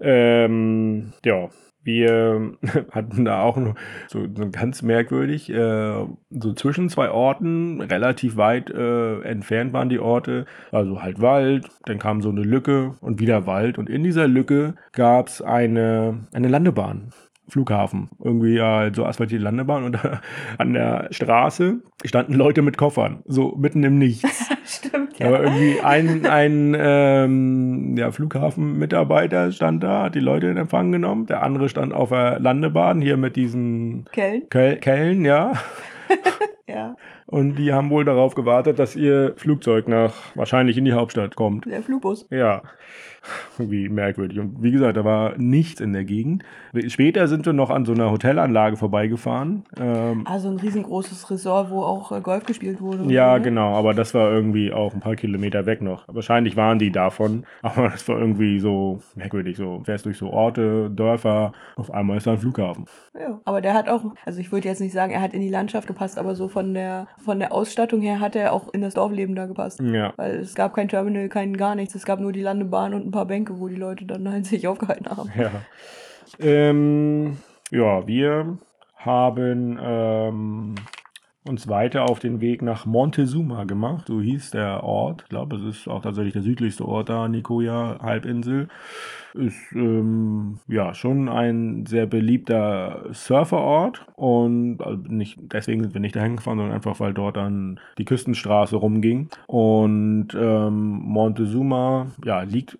Ähm, ja, wir hatten da auch so, so ganz merkwürdig, äh, so zwischen zwei Orten, relativ weit äh, entfernt waren die Orte, also halt Wald, dann kam so eine Lücke und wieder Wald und in dieser Lücke gab es eine, eine Landebahn. Flughafen. Irgendwie ja, so asphaltierte Landebahn und an der Straße standen Leute mit Koffern. So mitten im Nichts. Stimmt, Aber ja. irgendwie ein, ein ähm, ja, Flughafenmitarbeiter stand da, hat die Leute in Empfang genommen. Der andere stand auf der Landebahn hier mit diesen Köln, Kel Kellen, ja. ja. Und die haben wohl darauf gewartet, dass ihr Flugzeug nach wahrscheinlich in die Hauptstadt kommt. Der Flugbus. Ja, irgendwie merkwürdig. Und wie gesagt, da war nichts in der Gegend. Später sind wir noch an so einer Hotelanlage vorbeigefahren. Ähm, Also ein riesengroßes Resort, wo auch äh, Golf gespielt wurde. Ja, so, ne? genau, aber das war irgendwie auch ein paar Kilometer weg noch. Wahrscheinlich waren die davon, aber das war irgendwie so merkwürdig. So fährst durch so Orte, Dörfer, auf einmal ist da ein Flughafen. Ja, aber der hat auch, also ich würde jetzt nicht sagen, er hat in die Landschaft gepasst, aber so von der von der Ausstattung her hat er auch in das Dorfleben da gepasst. Ja. Weil es gab kein Terminal, kein gar nichts. Es gab nur die Landebahn und ein paar Bänke, wo die Leute dann halt sich aufgehalten haben. Ja. Ähm, ja, wir haben ähm, uns weiter auf den Weg nach Montezuma gemacht. So hieß der Ort. Ich glaube, es ist auch tatsächlich der südlichste Ort da, Nicoya, Halbinsel. Ist ähm, ja schon ein sehr beliebter Surferort und also nicht, deswegen sind wir nicht dahin gefahren, sondern einfach, weil dort dann die Küstenstraße rumging. Und ähm, Montezuma, ja, liegt,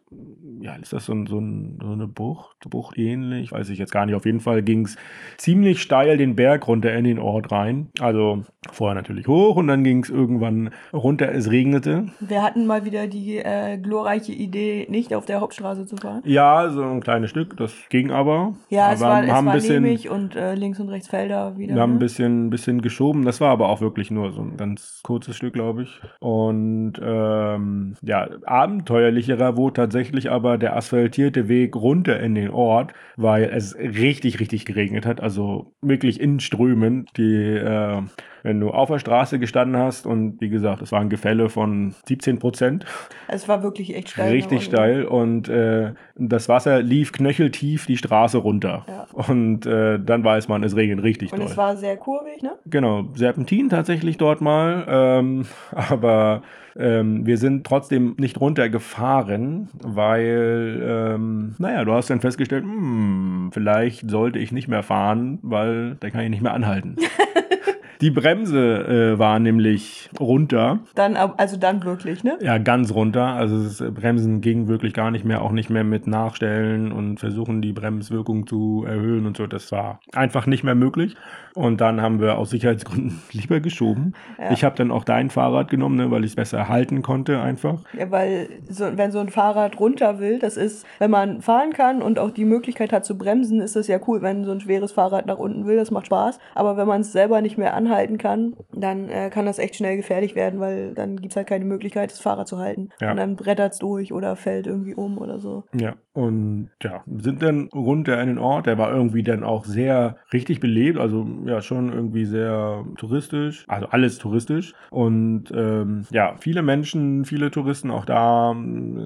ja, ist das so, ein, so, ein, so eine Bucht, Bucht ähnlich, weiß ich jetzt gar nicht. Auf jeden Fall ging es ziemlich steil den Berg runter in den Ort rein. Also vorher natürlich hoch und dann ging es irgendwann runter. Es regnete. Wir hatten mal wieder die äh, glorreiche Idee, nicht auf der Hauptstraße zu fahren. Ja, so ein kleines Stück, das ging aber. Ja, aber es war, es haben war ein bisschen, nämlich und äh, links und rechts Felder wieder. Wir haben ein ne? bisschen, bisschen geschoben. Das war aber auch wirklich nur so ein ganz kurzes Stück, glaube ich. Und ähm, ja, abenteuerlicherer wurde tatsächlich aber der asphaltierte Weg runter in den Ort, weil es richtig, richtig geregnet hat. Also wirklich in Strömen. Die, äh, wenn du auf der Straße gestanden hast und wie gesagt, es war ein Gefälle von 17 Prozent. Es war wirklich echt steil. Richtig nach unten. steil und äh, das Wasser lief knöcheltief die Straße runter. Ja. Und äh, dann weiß man, es regnet richtig Und doll. es war sehr kurvig, ne? Genau, Serpentin tatsächlich dort mal, ähm, aber ähm, wir sind trotzdem nicht runtergefahren, weil, ähm, naja, du hast dann festgestellt, hm, vielleicht sollte ich nicht mehr fahren, weil da kann ich nicht mehr anhalten. Die Bremse äh, war nämlich runter. Dann, also dann wirklich, ne? Ja, ganz runter. Also das Bremsen ging wirklich gar nicht mehr, auch nicht mehr mit Nachstellen und versuchen, die Bremswirkung zu erhöhen und so. Das war einfach nicht mehr möglich. Und dann haben wir aus Sicherheitsgründen lieber geschoben. Ja. Ich habe dann auch dein Fahrrad genommen, ne, weil ich es besser halten konnte einfach. Ja, weil so, wenn so ein Fahrrad runter will, das ist, wenn man fahren kann und auch die Möglichkeit hat zu bremsen, ist das ja cool, wenn so ein schweres Fahrrad nach unten will, das macht Spaß. Aber wenn man es selber nicht mehr anhalten anhalten kann, dann äh, kann das echt schnell gefährlich werden, weil dann gibt es halt keine Möglichkeit, das Fahrrad zu halten. Ja. Und dann brettert es durch oder fällt irgendwie um oder so. Ja, und ja, sind dann runter in den Ort. Der war irgendwie dann auch sehr richtig belebt, also ja, schon irgendwie sehr touristisch, also alles touristisch. Und ähm, ja, viele Menschen, viele Touristen auch da,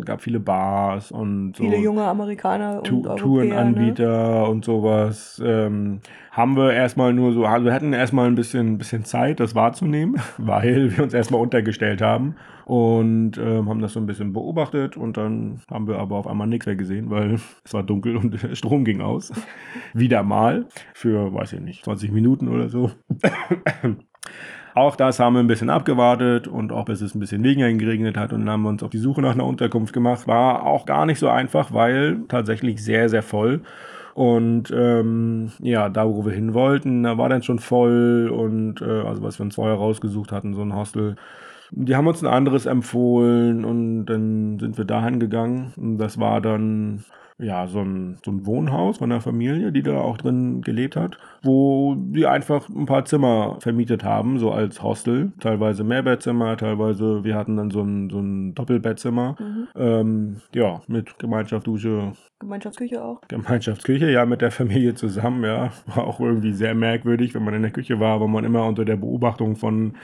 gab viele Bars und so. Viele junge Amerikaner und Ne? Tourenanbieter und sowas. Ähm, haben wir erstmal nur so, also wir hatten erstmal ein bisschen, bisschen Zeit, das wahrzunehmen, weil wir uns erstmal untergestellt haben und ähm, haben das so ein bisschen beobachtet und dann haben wir aber auf einmal nichts mehr gesehen, weil es war dunkel und der Strom ging aus. Wieder mal für, weiß ich nicht, 20 Minuten oder so. Auch das haben wir ein bisschen abgewartet und auch bis es ein bisschen weniger geregnet hat und dann haben wir uns auf die Suche nach einer Unterkunft gemacht. War auch gar nicht so einfach, weil tatsächlich sehr, sehr voll. Und ähm, ja, da wo wir hin wollten, da war dann schon voll und äh, also was wir uns vorher rausgesucht hatten, so ein Hostel. Die haben uns ein anderes empfohlen und dann sind wir dahin gegangen. Und das war dann ja so ein, so ein Wohnhaus von einer Familie, die da auch drin gelebt hat, wo die einfach ein paar Zimmer vermietet haben, so als Hostel. Teilweise Mehrbettzimmer, teilweise, wir hatten dann so ein, so ein Doppelbettzimmer. Mhm. Ähm, ja, mit Gemeinschaft, Dusche, Gemeinschaftsküche auch. Gemeinschaftsküche, ja, mit der Familie zusammen, ja. War auch irgendwie sehr merkwürdig, wenn man in der Küche war, war man immer unter der Beobachtung von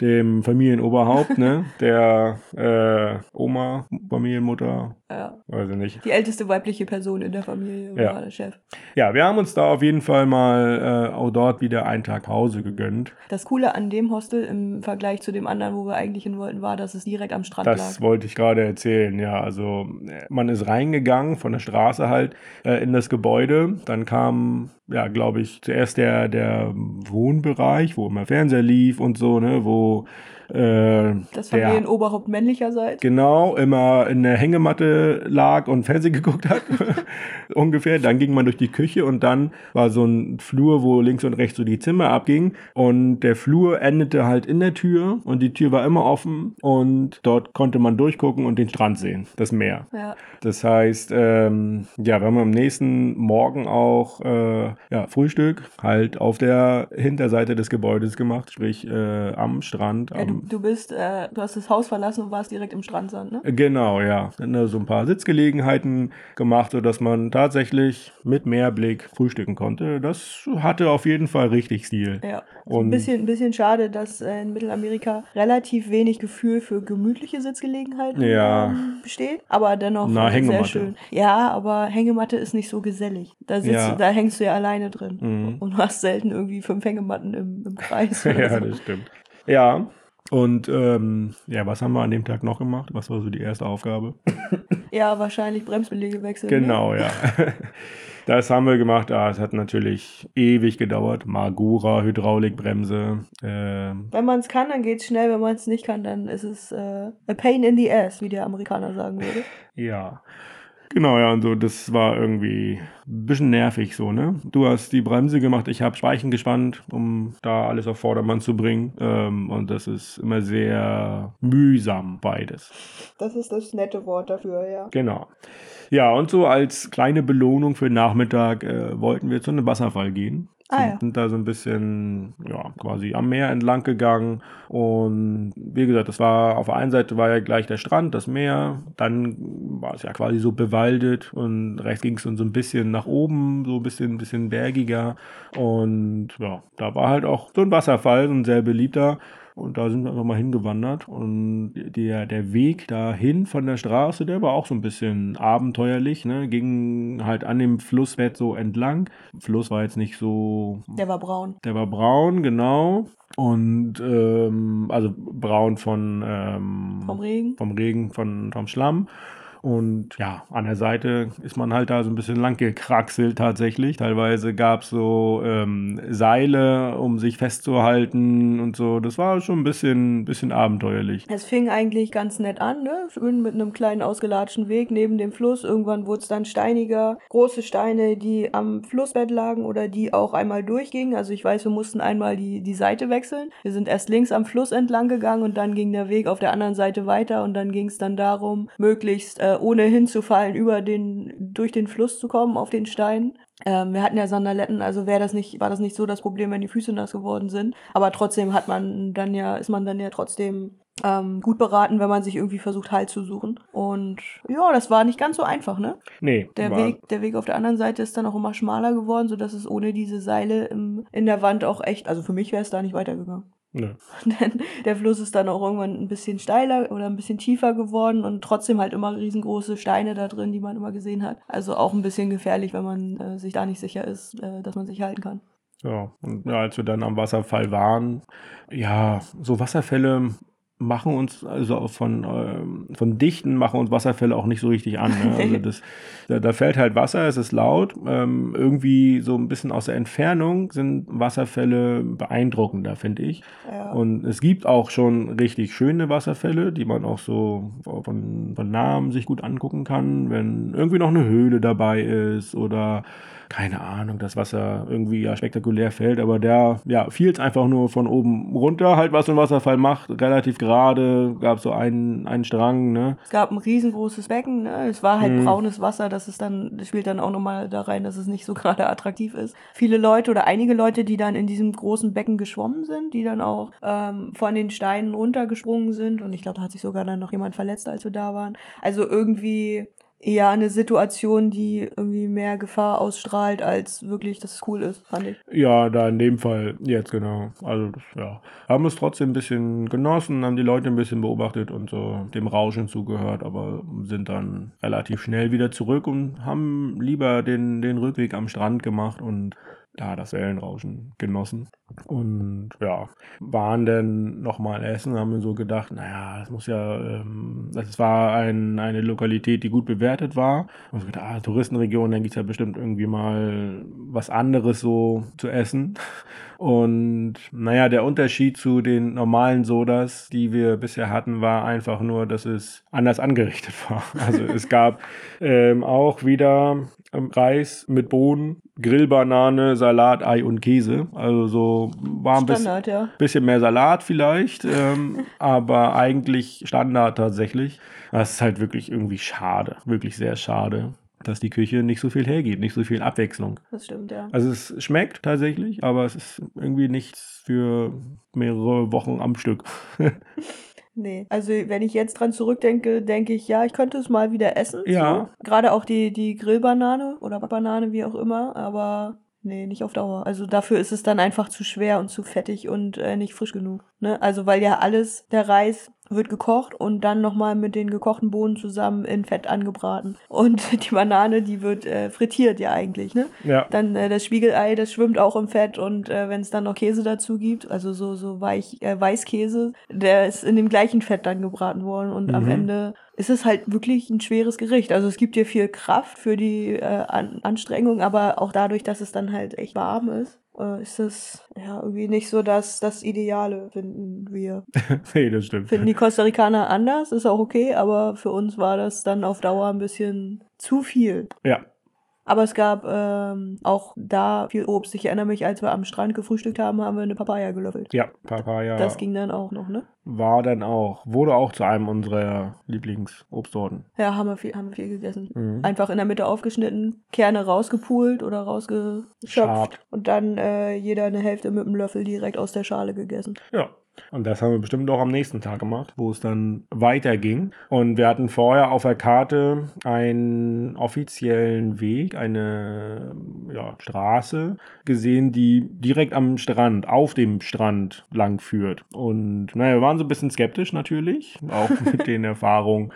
dem Familienoberhaupt, ne? Der äh, Oma, Familienmutter, Ja. weiß ich nicht. Die älteste weibliche Person in der Familie Ja. war der Chef. Ja, wir haben uns da auf jeden Fall mal äh, auch dort wieder einen Tag Pause gegönnt. Das Coole an dem Hostel im Vergleich zu dem anderen, wo wir eigentlich hin wollten, war, dass es direkt am Strand Das lag. wollte ich gerade erzählen, ja. Also äh, man ist reingegangen von der Straße halt äh, in das Gebäude. Dann kam, ja, glaube ich, zuerst der, der Wohnbereich, wo immer Fernseher lief und so, ne, wo äh, Das Familienoberhaupt männlicherseits. genau immer in der Hängematte lag und Fernsehen geguckt hat, ungefähr. Dann ging man durch die Küche und dann war so ein Flur, wo links und rechts so die Zimmer abgingen. Und der Flur endete halt in der Tür und die Tür war immer offen und dort konnte man durchgucken und den Strand sehen, das Meer. Ja. Das heißt, ähm, ja, wir haben am nächsten Morgen auch äh, ja, Frühstück halt auf der Hinterseite des Gebäudes gemacht, sprich äh, am Strand. Ja, Am, du bist, äh, du hast das Haus verlassen und warst direkt im Strandsand, ne? Genau, ja. Dann äh, so ein paar Sitzgelegenheiten gemacht, sodass man tatsächlich mit Meerblick frühstücken konnte. Das hatte auf jeden Fall richtig Stil. Ja. So ein Und- bisschen, ein bisschen schade, dass äh, in Mittelamerika relativ wenig Gefühl für gemütliche Sitzgelegenheiten Ja. ähm, besteht, aber dennoch Na, sehr schön. Ja, aber Hängematte ist nicht so gesellig. Da sitzt Ja. du, da hängst du ja alleine drin Mhm. und hast selten irgendwie fünf Hängematten im, im Kreis. ja, so. das stimmt. Ja. Und ähm, ja, was haben wir an dem Tag noch gemacht? Was war so die erste Aufgabe? ja, wahrscheinlich Bremsbeläge wechseln. Ne? Genau, ja. Das haben wir gemacht. Ah, es hat natürlich ewig gedauert. Magura, Hydraulikbremse. ähm, Wenn man es kann, dann geht's schnell. Wenn man es nicht kann, dann ist es äh, a pain in the ass, wie der Amerikaner sagen würde. Ja. Genau, ja, und so, das war irgendwie ein bisschen nervig so, ne? Du hast die Bremse gemacht, ich habe Speichen gespannt, um da alles auf Vordermann zu bringen. Ähm, und das ist immer sehr mühsam, beides. Das ist das nette Wort dafür, ja. Genau. Ja, und so als kleine Belohnung für den Nachmittag äh, wollten wir zu einem Wasserfall gehen. Ah, sind, ja. sind da so ein bisschen, ja, quasi am Meer entlang gegangen. Und wie gesagt, das war auf der einen Seite war ja gleich der Strand, das Meer. Dann war es ja quasi so bewaldet und rechts ging es dann so ein bisschen nach oben, so ein bisschen, bisschen bergiger. Und ja, da war halt auch so ein Wasserfall, so ein sehr beliebter. Und da sind wir einfach mal hingewandert. Und der, der Weg dahin von der Straße, der war auch so ein bisschen abenteuerlich. Ne? Ging halt an dem Flussbett so entlang. Fluss war jetzt nicht so. Der war braun. Der war braun, genau. Und ähm, also braun von ähm, Vom Regen. vom Regen, von, vom Schlamm. Und ja, an der Seite ist man halt da so ein bisschen lang gekraxelt tatsächlich. Teilweise gab es so ähm, Seile, um sich festzuhalten und so. Das war schon ein bisschen, bisschen abenteuerlich. Es fing eigentlich ganz nett an, ne? Schön mit einem kleinen ausgelatschten Weg neben dem Fluss. Irgendwann wurde es dann steiniger. Große Steine, die am Flussbett lagen oder die auch einmal durchgingen. Also ich weiß, wir mussten einmal die, die Seite wechseln. Wir sind erst links am Fluss entlang gegangen und dann ging der Weg auf der anderen Seite weiter und dann ging es dann darum, möglichst äh, äh, ohne hinzufallen, über den, durch den Fluss zu kommen auf den Stein. Ähm, wir hatten ja Sandaletten, also wäre das nicht, war das nicht so das Problem, wenn die Füße nass geworden sind. Aber trotzdem hat man dann ja, ist man dann ja trotzdem ähm, gut beraten, wenn man sich irgendwie versucht, Halt zu suchen. Und ja, das war nicht ganz so einfach, ne? Nee. Der war- Weg, der Weg auf der anderen Seite ist dann auch immer schmaler geworden, sodass es ohne diese Seile im, in der Wand auch echt, also für mich wäre es da nicht weitergegangen. Nö. Denn der Fluss ist dann auch irgendwann ein bisschen steiler oder ein bisschen tiefer geworden und trotzdem halt immer riesengroße Steine da drin, die man immer gesehen hat. Also auch ein bisschen gefährlich, wenn man äh, sich da nicht sicher ist, äh, dass man sich halten kann. Ja, und ja, als wir dann am Wasserfall waren, ja, so Wasserfälle machen uns, also von, ähm, von Dichten machen uns Wasserfälle auch nicht so richtig an. Ne? Also das, da, da fällt halt Wasser, es ist laut. Ähm, irgendwie so ein bisschen aus der Entfernung sind Wasserfälle beeindruckender, finde ich. Ja. Und es gibt auch schon richtig schöne Wasserfälle, die man auch so von, von Namen sich gut angucken kann, wenn irgendwie noch eine Höhle dabei ist oder keine Ahnung, das Wasser irgendwie ja spektakulär fällt, aber der, ja, fiel es einfach nur von oben runter, halt was so ein Wasserfall macht, relativ gerade, gab so einen, einen Strang, ne? Es gab ein riesengroßes Becken, ne? es war halt Mhm. braunes Wasser, das ist dann, das spielt dann auch nochmal da rein, dass es nicht so gerade attraktiv ist. Viele Leute oder einige Leute, die dann in diesem großen Becken geschwommen sind, die dann auch ähm, von den Steinen runtergesprungen sind und ich glaube, da hat sich sogar dann noch jemand verletzt, als wir da waren. Also irgendwie eher eine Situation, die irgendwie mehr Gefahr ausstrahlt, als wirklich, dass es cool ist, fand ich. Ja, da in dem Fall jetzt genau. Also ja, haben es trotzdem ein bisschen genossen, haben die Leute ein bisschen beobachtet und so dem Rauschen zugehört, aber sind dann relativ schnell wieder zurück und haben lieber den, den Rückweg am Strand gemacht und da das Wellenrauschen genossen. Und ja, waren dann nochmal essen, haben wir so gedacht, naja, das muss ja, ähm, das war ein, eine Lokalität, die gut bewertet war. Und so gedacht, ah, Touristenregion, dann gibt ja bestimmt irgendwie mal was anderes so zu essen. Und naja, der Unterschied zu den normalen Sodas, die wir bisher hatten, war einfach nur, dass es anders angerichtet war. Also es gab ähm, auch wieder Reis mit Bohnen, Grillbanane, Salat, Ei und Käse. Also so war ein bisschen, Standard, ja. bisschen mehr Salat vielleicht, ähm, aber eigentlich Standard tatsächlich. Das ist halt wirklich irgendwie schade, wirklich sehr schade, dass die Küche nicht so viel hergibt, nicht so viel Abwechslung. Das stimmt, ja. Also es schmeckt tatsächlich, aber es ist irgendwie nichts für mehrere Wochen am Stück. Nee, also wenn ich jetzt dran zurückdenke, denke ich, ja, ich könnte es mal wieder essen. Ja. So. Gerade auch die, die Grillbanane oder Banane, wie auch immer, aber nee, nicht auf Dauer. Also dafür ist es dann einfach zu schwer und zu fettig und äh, nicht frisch genug. Ne? Also weil ja alles, der Reis wird gekocht und dann nochmal mit den gekochten Bohnen zusammen in Fett angebraten. Und die Banane, die wird äh, frittiert ja eigentlich, ne? ja. Dann äh, das Spiegelei, das schwimmt auch im Fett und äh, wenn es dann noch Käse dazu gibt, also so so weich äh, Weißkäse, der ist in dem gleichen Fett dann gebraten worden und am Mhm. Ende ist es halt wirklich ein schweres Gericht. Also es gibt dir viel Kraft für die äh, An Anstrengung, aber auch dadurch, dass es dann halt echt warm ist, äh, ist es ja irgendwie nicht so das das Ideale finden wir. nee, das stimmt. Finden die Costa Ricaner anders, ist auch okay, aber für uns war das dann auf Dauer ein bisschen zu viel. Ja. Aber es gab ähm, auch da viel Obst. Ich erinnere mich, als wir am Strand gefrühstückt haben, haben wir eine Papaya gelöffelt. Ja, Papaya Das ging dann auch noch, ne? war dann auch, wurde auch zu einem unserer Lieblingsobstsorten. Ja, haben wir viel, haben wir viel gegessen. Mhm. Einfach in der Mitte aufgeschnitten, Kerne rausgepult oder rausgeschöpft Schabt. und dann äh, jeder eine Hälfte mit dem Löffel direkt aus der Schale gegessen. Ja. Und das haben wir bestimmt auch am nächsten Tag gemacht, wo es dann weiterging. Und wir hatten vorher auf der Karte einen offiziellen Weg, eine ja, Straße gesehen, die direkt am Strand, auf dem Strand lang führt. Und naja, wir waren so ein bisschen skeptisch natürlich, auch mit den Erfahrungen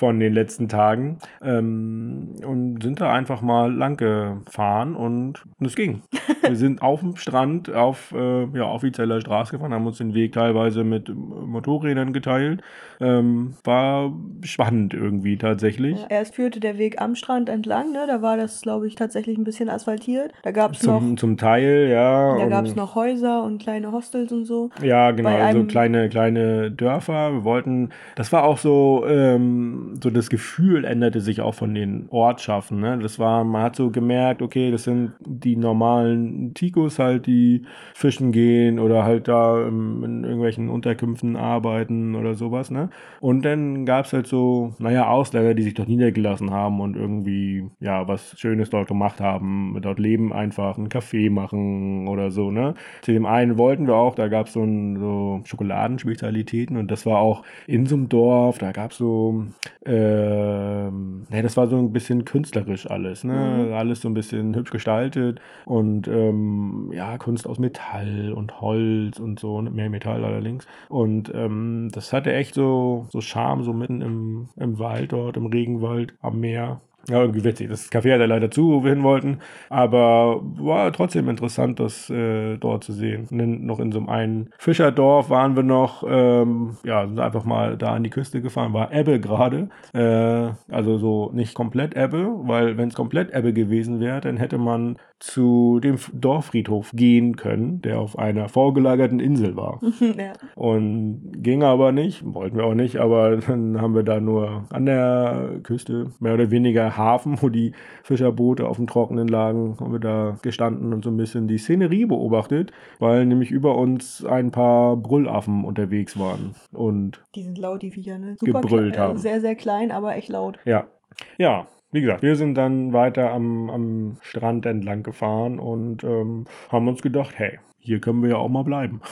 von den letzten Tagen. Ähm, und sind da einfach mal lang gefahren und es ging. Wir sind auf dem Strand auf äh, ja, offizieller Straße gefahren, haben uns den Weg teilweise mit Motorrädern geteilt. Ähm, war spannend irgendwie tatsächlich. Ja, erst führte der Weg am Strand entlang, ne? Da war das, glaube ich, tatsächlich ein bisschen asphaltiert. Da gab es noch, Zum, Teil, ja. da und- gab's noch Häuser und kleine Hostels und so. Ja, genau, bei also kleine, kleine Dörfer. Wir wollten, das war auch so, ähm, so das Gefühl änderte sich auch von den Ortschaften. Ne? Das war, man hat so gemerkt, okay, das sind die normalen Tikos halt, die fischen gehen oder halt da in, in irgendwelchen Unterkünften arbeiten oder sowas. Ne? Und dann gab es halt so, naja, Ausländer, die sich dort niedergelassen haben und irgendwie, ja, was Schönes dort gemacht haben. Dort leben einfach, einen Kaffee machen oder so. Ne? Zu dem einen wollten wir auch, da gab es so, so Schokoladenspezialitäten und das war auch in so einem Dorf, da gab es so, ähm, ne, das war so ein bisschen künstlerisch alles, ne? Mhm. Alles so ein bisschen hübsch gestaltet und ähm, ja, Kunst aus Metall und Holz und so, ne, mehr Metall allerdings. Und ähm, das hatte echt so, so Charme, so mitten im, im Wald dort, im Regenwald, am Meer. Ja, irgendwie witzig. Das Café hat er leider zu, wo wir hin wollten. Aber war trotzdem interessant, das äh, dort zu sehen. Und dann noch in so einem Fischerdorf waren wir noch, ähm, ja, sind einfach mal da an die Küste gefahren. War Ebbe gerade. Äh, also so nicht komplett Ebbe, weil wenn es komplett Ebbe gewesen wäre, dann hätte man zu dem Dorffriedhof gehen können, der auf einer vorgelagerten Insel war. ja. Und ging aber nicht, wollten wir auch nicht, aber dann haben wir da nur an der Küste, mehr oder weniger Hafen, wo die Fischerboote auf dem Trockenen lagen, haben wir da gestanden und so ein bisschen die Szenerie beobachtet, weil nämlich über uns ein paar Brüllaffen unterwegs waren und die sind laut, die Viecher, ne? Super gebrüllt klein, haben. Sehr, sehr klein, aber echt laut. Ja. Ja, wie gesagt, wir sind dann weiter am, am Strand entlang gefahren und ähm, haben uns gedacht, hey, hier können wir ja auch mal bleiben.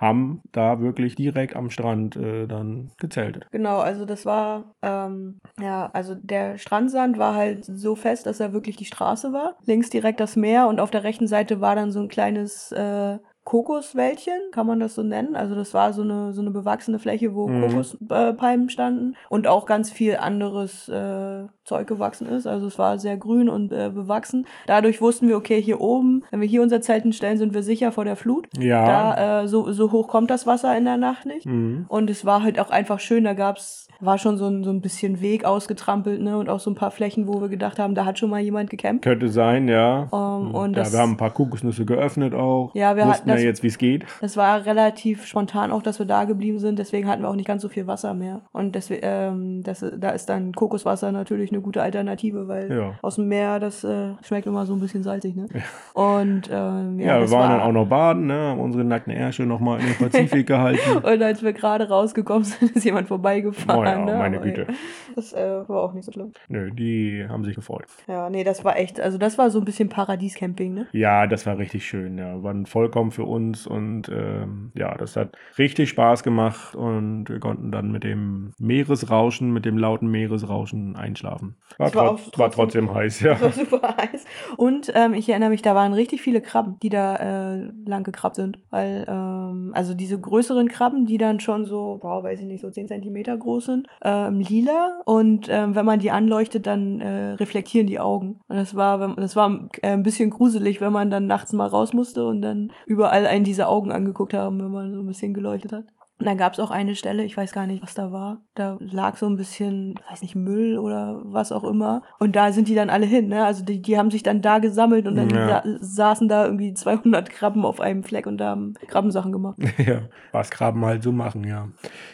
haben da wirklich direkt am Strand äh, dann gezeltet. Genau, also das war, ähm, ja, also der Strandsand war halt so fest, dass er wirklich die Straße war. Links direkt das Meer und auf der rechten Seite war dann so ein kleines äh, Kokoswäldchen, kann man das so nennen. Also das war so eine, so eine bewachsene Fläche, wo mhm. Kokospalmen standen und auch ganz viel anderes äh, Zeug gewachsen ist. Also es war sehr grün und äh, bewachsen. Dadurch wussten wir, okay, hier oben, wenn wir hier unser Zelt stellen, sind wir sicher vor der Flut. Ja. Da äh, so, so hoch kommt das Wasser in der Nacht nicht. Mhm. Und es war halt auch einfach schön. Da gab's war schon so ein, so ein bisschen Weg ausgetrampelt, ne? Und auch so ein paar Flächen, wo wir gedacht haben, da hat schon mal jemand gecampt. Könnte sein, ja. Um, ähm, und ja, das, wir haben ein paar Kokosnüsse geöffnet auch. Ja, wir hatten ja jetzt, wie es geht. Das war relativ spontan auch, dass wir da geblieben sind. Deswegen hatten wir auch nicht ganz so viel Wasser mehr. Und deswegen, ähm, das, da ist dann Kokoswasser natürlich eine gute Alternative, weil ja. aus dem Meer, das äh, schmeckt immer so ein bisschen salzig, ne? Ja. Und ähm, ja, ja wir waren war, dann auch noch baden, ne? Haben unsere nackten Ärsche nochmal in den Pazifik gehalten. Und als wir gerade rausgekommen sind, ist jemand vorbeigefahren. Oh ja, ne? meine Güte. Das äh, war auch nicht so schlimm. Nö, die haben sich gefreut. Ja, nee, das war echt, also das war so ein bisschen Paradiescamping, ne? Ja, das war richtig schön, ja. War vollkommen für uns und ähm, ja, das hat richtig Spaß gemacht und wir konnten dann mit dem Meeresrauschen, mit dem lauten Meeresrauschen einschlafen. War, war, trotz, trotzdem, war trotzdem heiß, ja. War super heiß. Und ähm, ich erinnere mich, da waren richtig viele Krabben, die da äh, lang gekrabbt sind. Weil, ähm, also diese größeren Krabben, die dann schon so, wow, weiß ich nicht, so 10 Zentimeter groß sind, ähm, lila und ähm, wenn man die anleuchtet, dann äh, reflektieren die Augen. Und das war, das war äh, ein bisschen gruselig, wenn man dann nachts mal raus musste und dann überall einen diese Augen angeguckt haben, wenn man so ein bisschen geleuchtet hat. Und dann gab es auch eine Stelle, ich weiß gar nicht, was da war. Da lag so ein bisschen, weiß nicht, Müll oder was auch immer. Und da sind die dann alle hin, ne? Also die, die haben sich dann da gesammelt und dann ja. sa saßen da irgendwie 200 Krabben auf einem Fleck und da haben Krabbensachen gemacht. ja, was Krabben halt so machen, ja.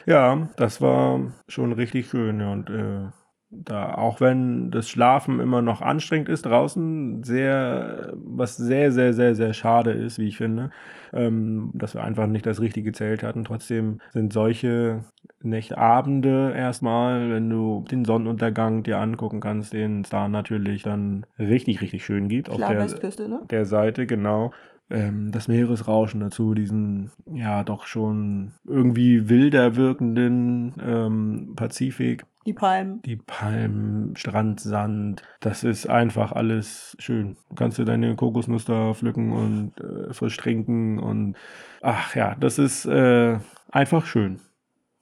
Ja, das war schon richtig schön, ja. Und äh, da, auch wenn das Schlafen immer noch anstrengend ist draußen, sehr, was sehr, sehr, sehr, sehr schade ist, wie ich finde, ähm, dass wir einfach nicht das richtige Zelt hatten. Trotzdem sind solche Nächte, Abende erstmal, wenn du den Sonnenuntergang dir angucken kannst, den es da natürlich dann richtig, richtig schön gibt. Klar, auf der, ne? der Seite, genau ähm, das Meeresrauschen dazu, diesen ja doch schon irgendwie wilder wirkenden ähm, Pazifik. Die Palmen. Die Palmen, Strand, Sand. Das ist einfach alles schön. Du kannst dir deine Kokosnuss da pflücken und äh, frisch trinken und ach ja, das ist äh, einfach schön.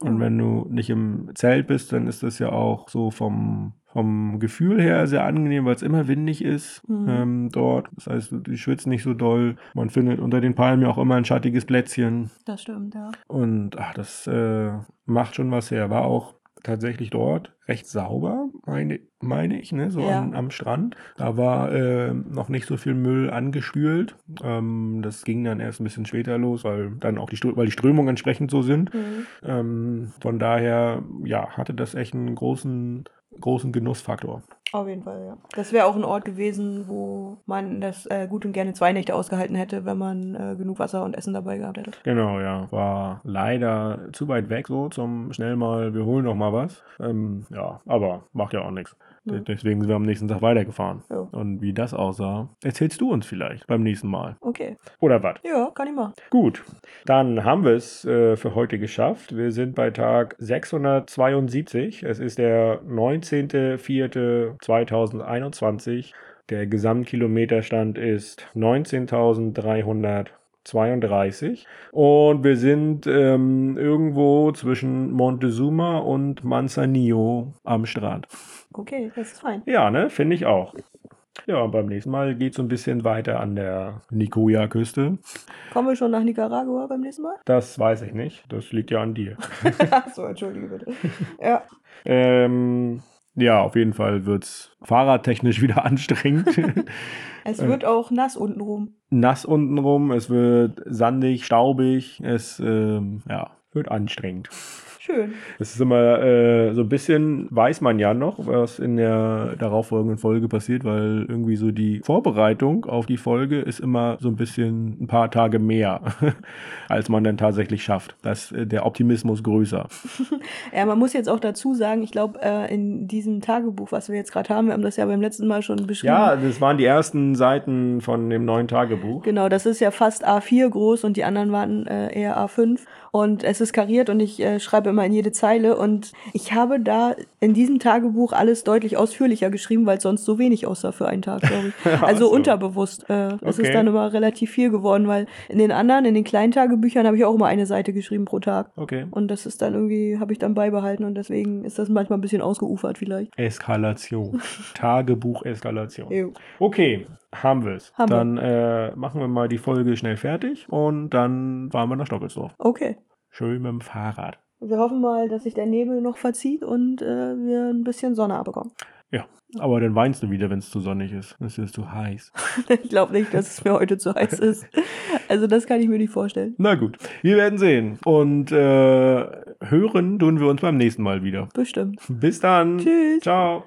Und wenn du nicht im Zelt bist, dann ist das ja auch so vom vom Gefühl her sehr angenehm, weil es immer windig ist mhm. ähm, dort. Das heißt, die schwitzt nicht so doll. Man findet unter den Palmen ja auch immer ein schattiges Plätzchen. Das stimmt, ja. Und ach, das äh, macht schon was her. War auch tatsächlich dort recht sauber, meine, meine ich, ne? so Ja. an, am Strand. Da war äh, noch nicht so viel Müll angespült. Ähm, das ging dann erst ein bisschen später los, weil dann auch die, Strö weil die Strömungen entsprechend so sind. Mhm. Ähm, von daher, ja, hatte das echt einen großen, großen Genussfaktor. Auf jeden Fall, ja. Das wäre auch ein Ort gewesen, wo man das äh, gut und gerne zwei Nächte ausgehalten hätte, wenn man äh, genug Wasser und Essen dabei gehabt hätte. Genau, ja. War leider zu weit weg so zum schnell mal, wir holen noch mal was. Ähm, ja, aber macht ja auch nichts. Mhm. Deswegen sind wir am nächsten Tag weitergefahren. Ja. Und wie das aussah, erzählst du uns vielleicht beim nächsten Mal. Okay. Oder was? Ja, kann ich machen. Gut, dann haben wir es äh, für heute geschafft. Wir sind bei Tag 672. Es ist der 19.04.2021. Der Gesamtkilometerstand ist 19.332. Und wir sind ähm, irgendwo zwischen Montezuma und Manzanillo am Strand. Okay, das ist fein. Ja, ne, finde ich auch. Ja, und beim nächsten Mal geht es so ein bisschen weiter an der Nicoya-Küste. Kommen wir schon nach Nicaragua beim nächsten Mal? Das weiß ich nicht. Das liegt ja an dir. Achso, entschuldige bitte. Ja. ähm, ja, auf jeden Fall wird es fahrradtechnisch wieder anstrengend. Es wird auch nass untenrum. Nass untenrum, es wird sandig, staubig, es ähm, ja, wird anstrengend. Schön. Es ist immer äh, so ein bisschen, weiß man ja noch, was in der darauffolgenden Folge passiert, weil irgendwie so die Vorbereitung auf die Folge ist immer so ein bisschen ein paar Tage mehr, als man dann tatsächlich schafft. Da ist äh, der Optimismus größer. Ja, man muss jetzt auch dazu sagen, ich glaube, äh, in diesem Tagebuch, was wir jetzt gerade haben, wir haben das ja beim letzten Mal schon beschrieben. Ja, das waren die ersten Seiten von dem neuen Tagebuch. Genau, das ist ja fast A4 groß und die anderen waren äh, eher A5. Und es ist kariert und ich äh, schreibe immer in jede Zeile. Und ich habe da in diesem Tagebuch alles deutlich ausführlicher geschrieben, weil es sonst so wenig aussah für einen Tag, glaube ich. Also so. unterbewusst äh, ist Okay. es dann immer relativ viel geworden, weil in den anderen, in den kleinen Tagebüchern habe ich auch immer eine Seite geschrieben pro Tag. Okay. Und das ist dann irgendwie, habe ich dann beibehalten und deswegen ist das manchmal ein bisschen ausgeufert vielleicht. Eskalation. Tagebuch-Eskalation. Okay, haben wir es. Haben wir. Dann äh, machen wir mal die Folge schnell fertig und dann fahren wir nach Stockelsdorf. Okay. Schön mit dem Fahrrad. Wir hoffen mal, dass sich der Nebel noch verzieht und äh, wir ein bisschen Sonne abbekommen. Ja, aber dann weinst du wieder, wenn es zu sonnig ist. Es ist zu heiß. Ich glaube nicht, dass es mir heute zu heiß ist. Also das kann ich mir nicht vorstellen. Na gut, wir werden sehen. Und äh, hören tun wir uns beim nächsten Mal wieder. Bestimmt. Bis dann. Tschüss. Ciao.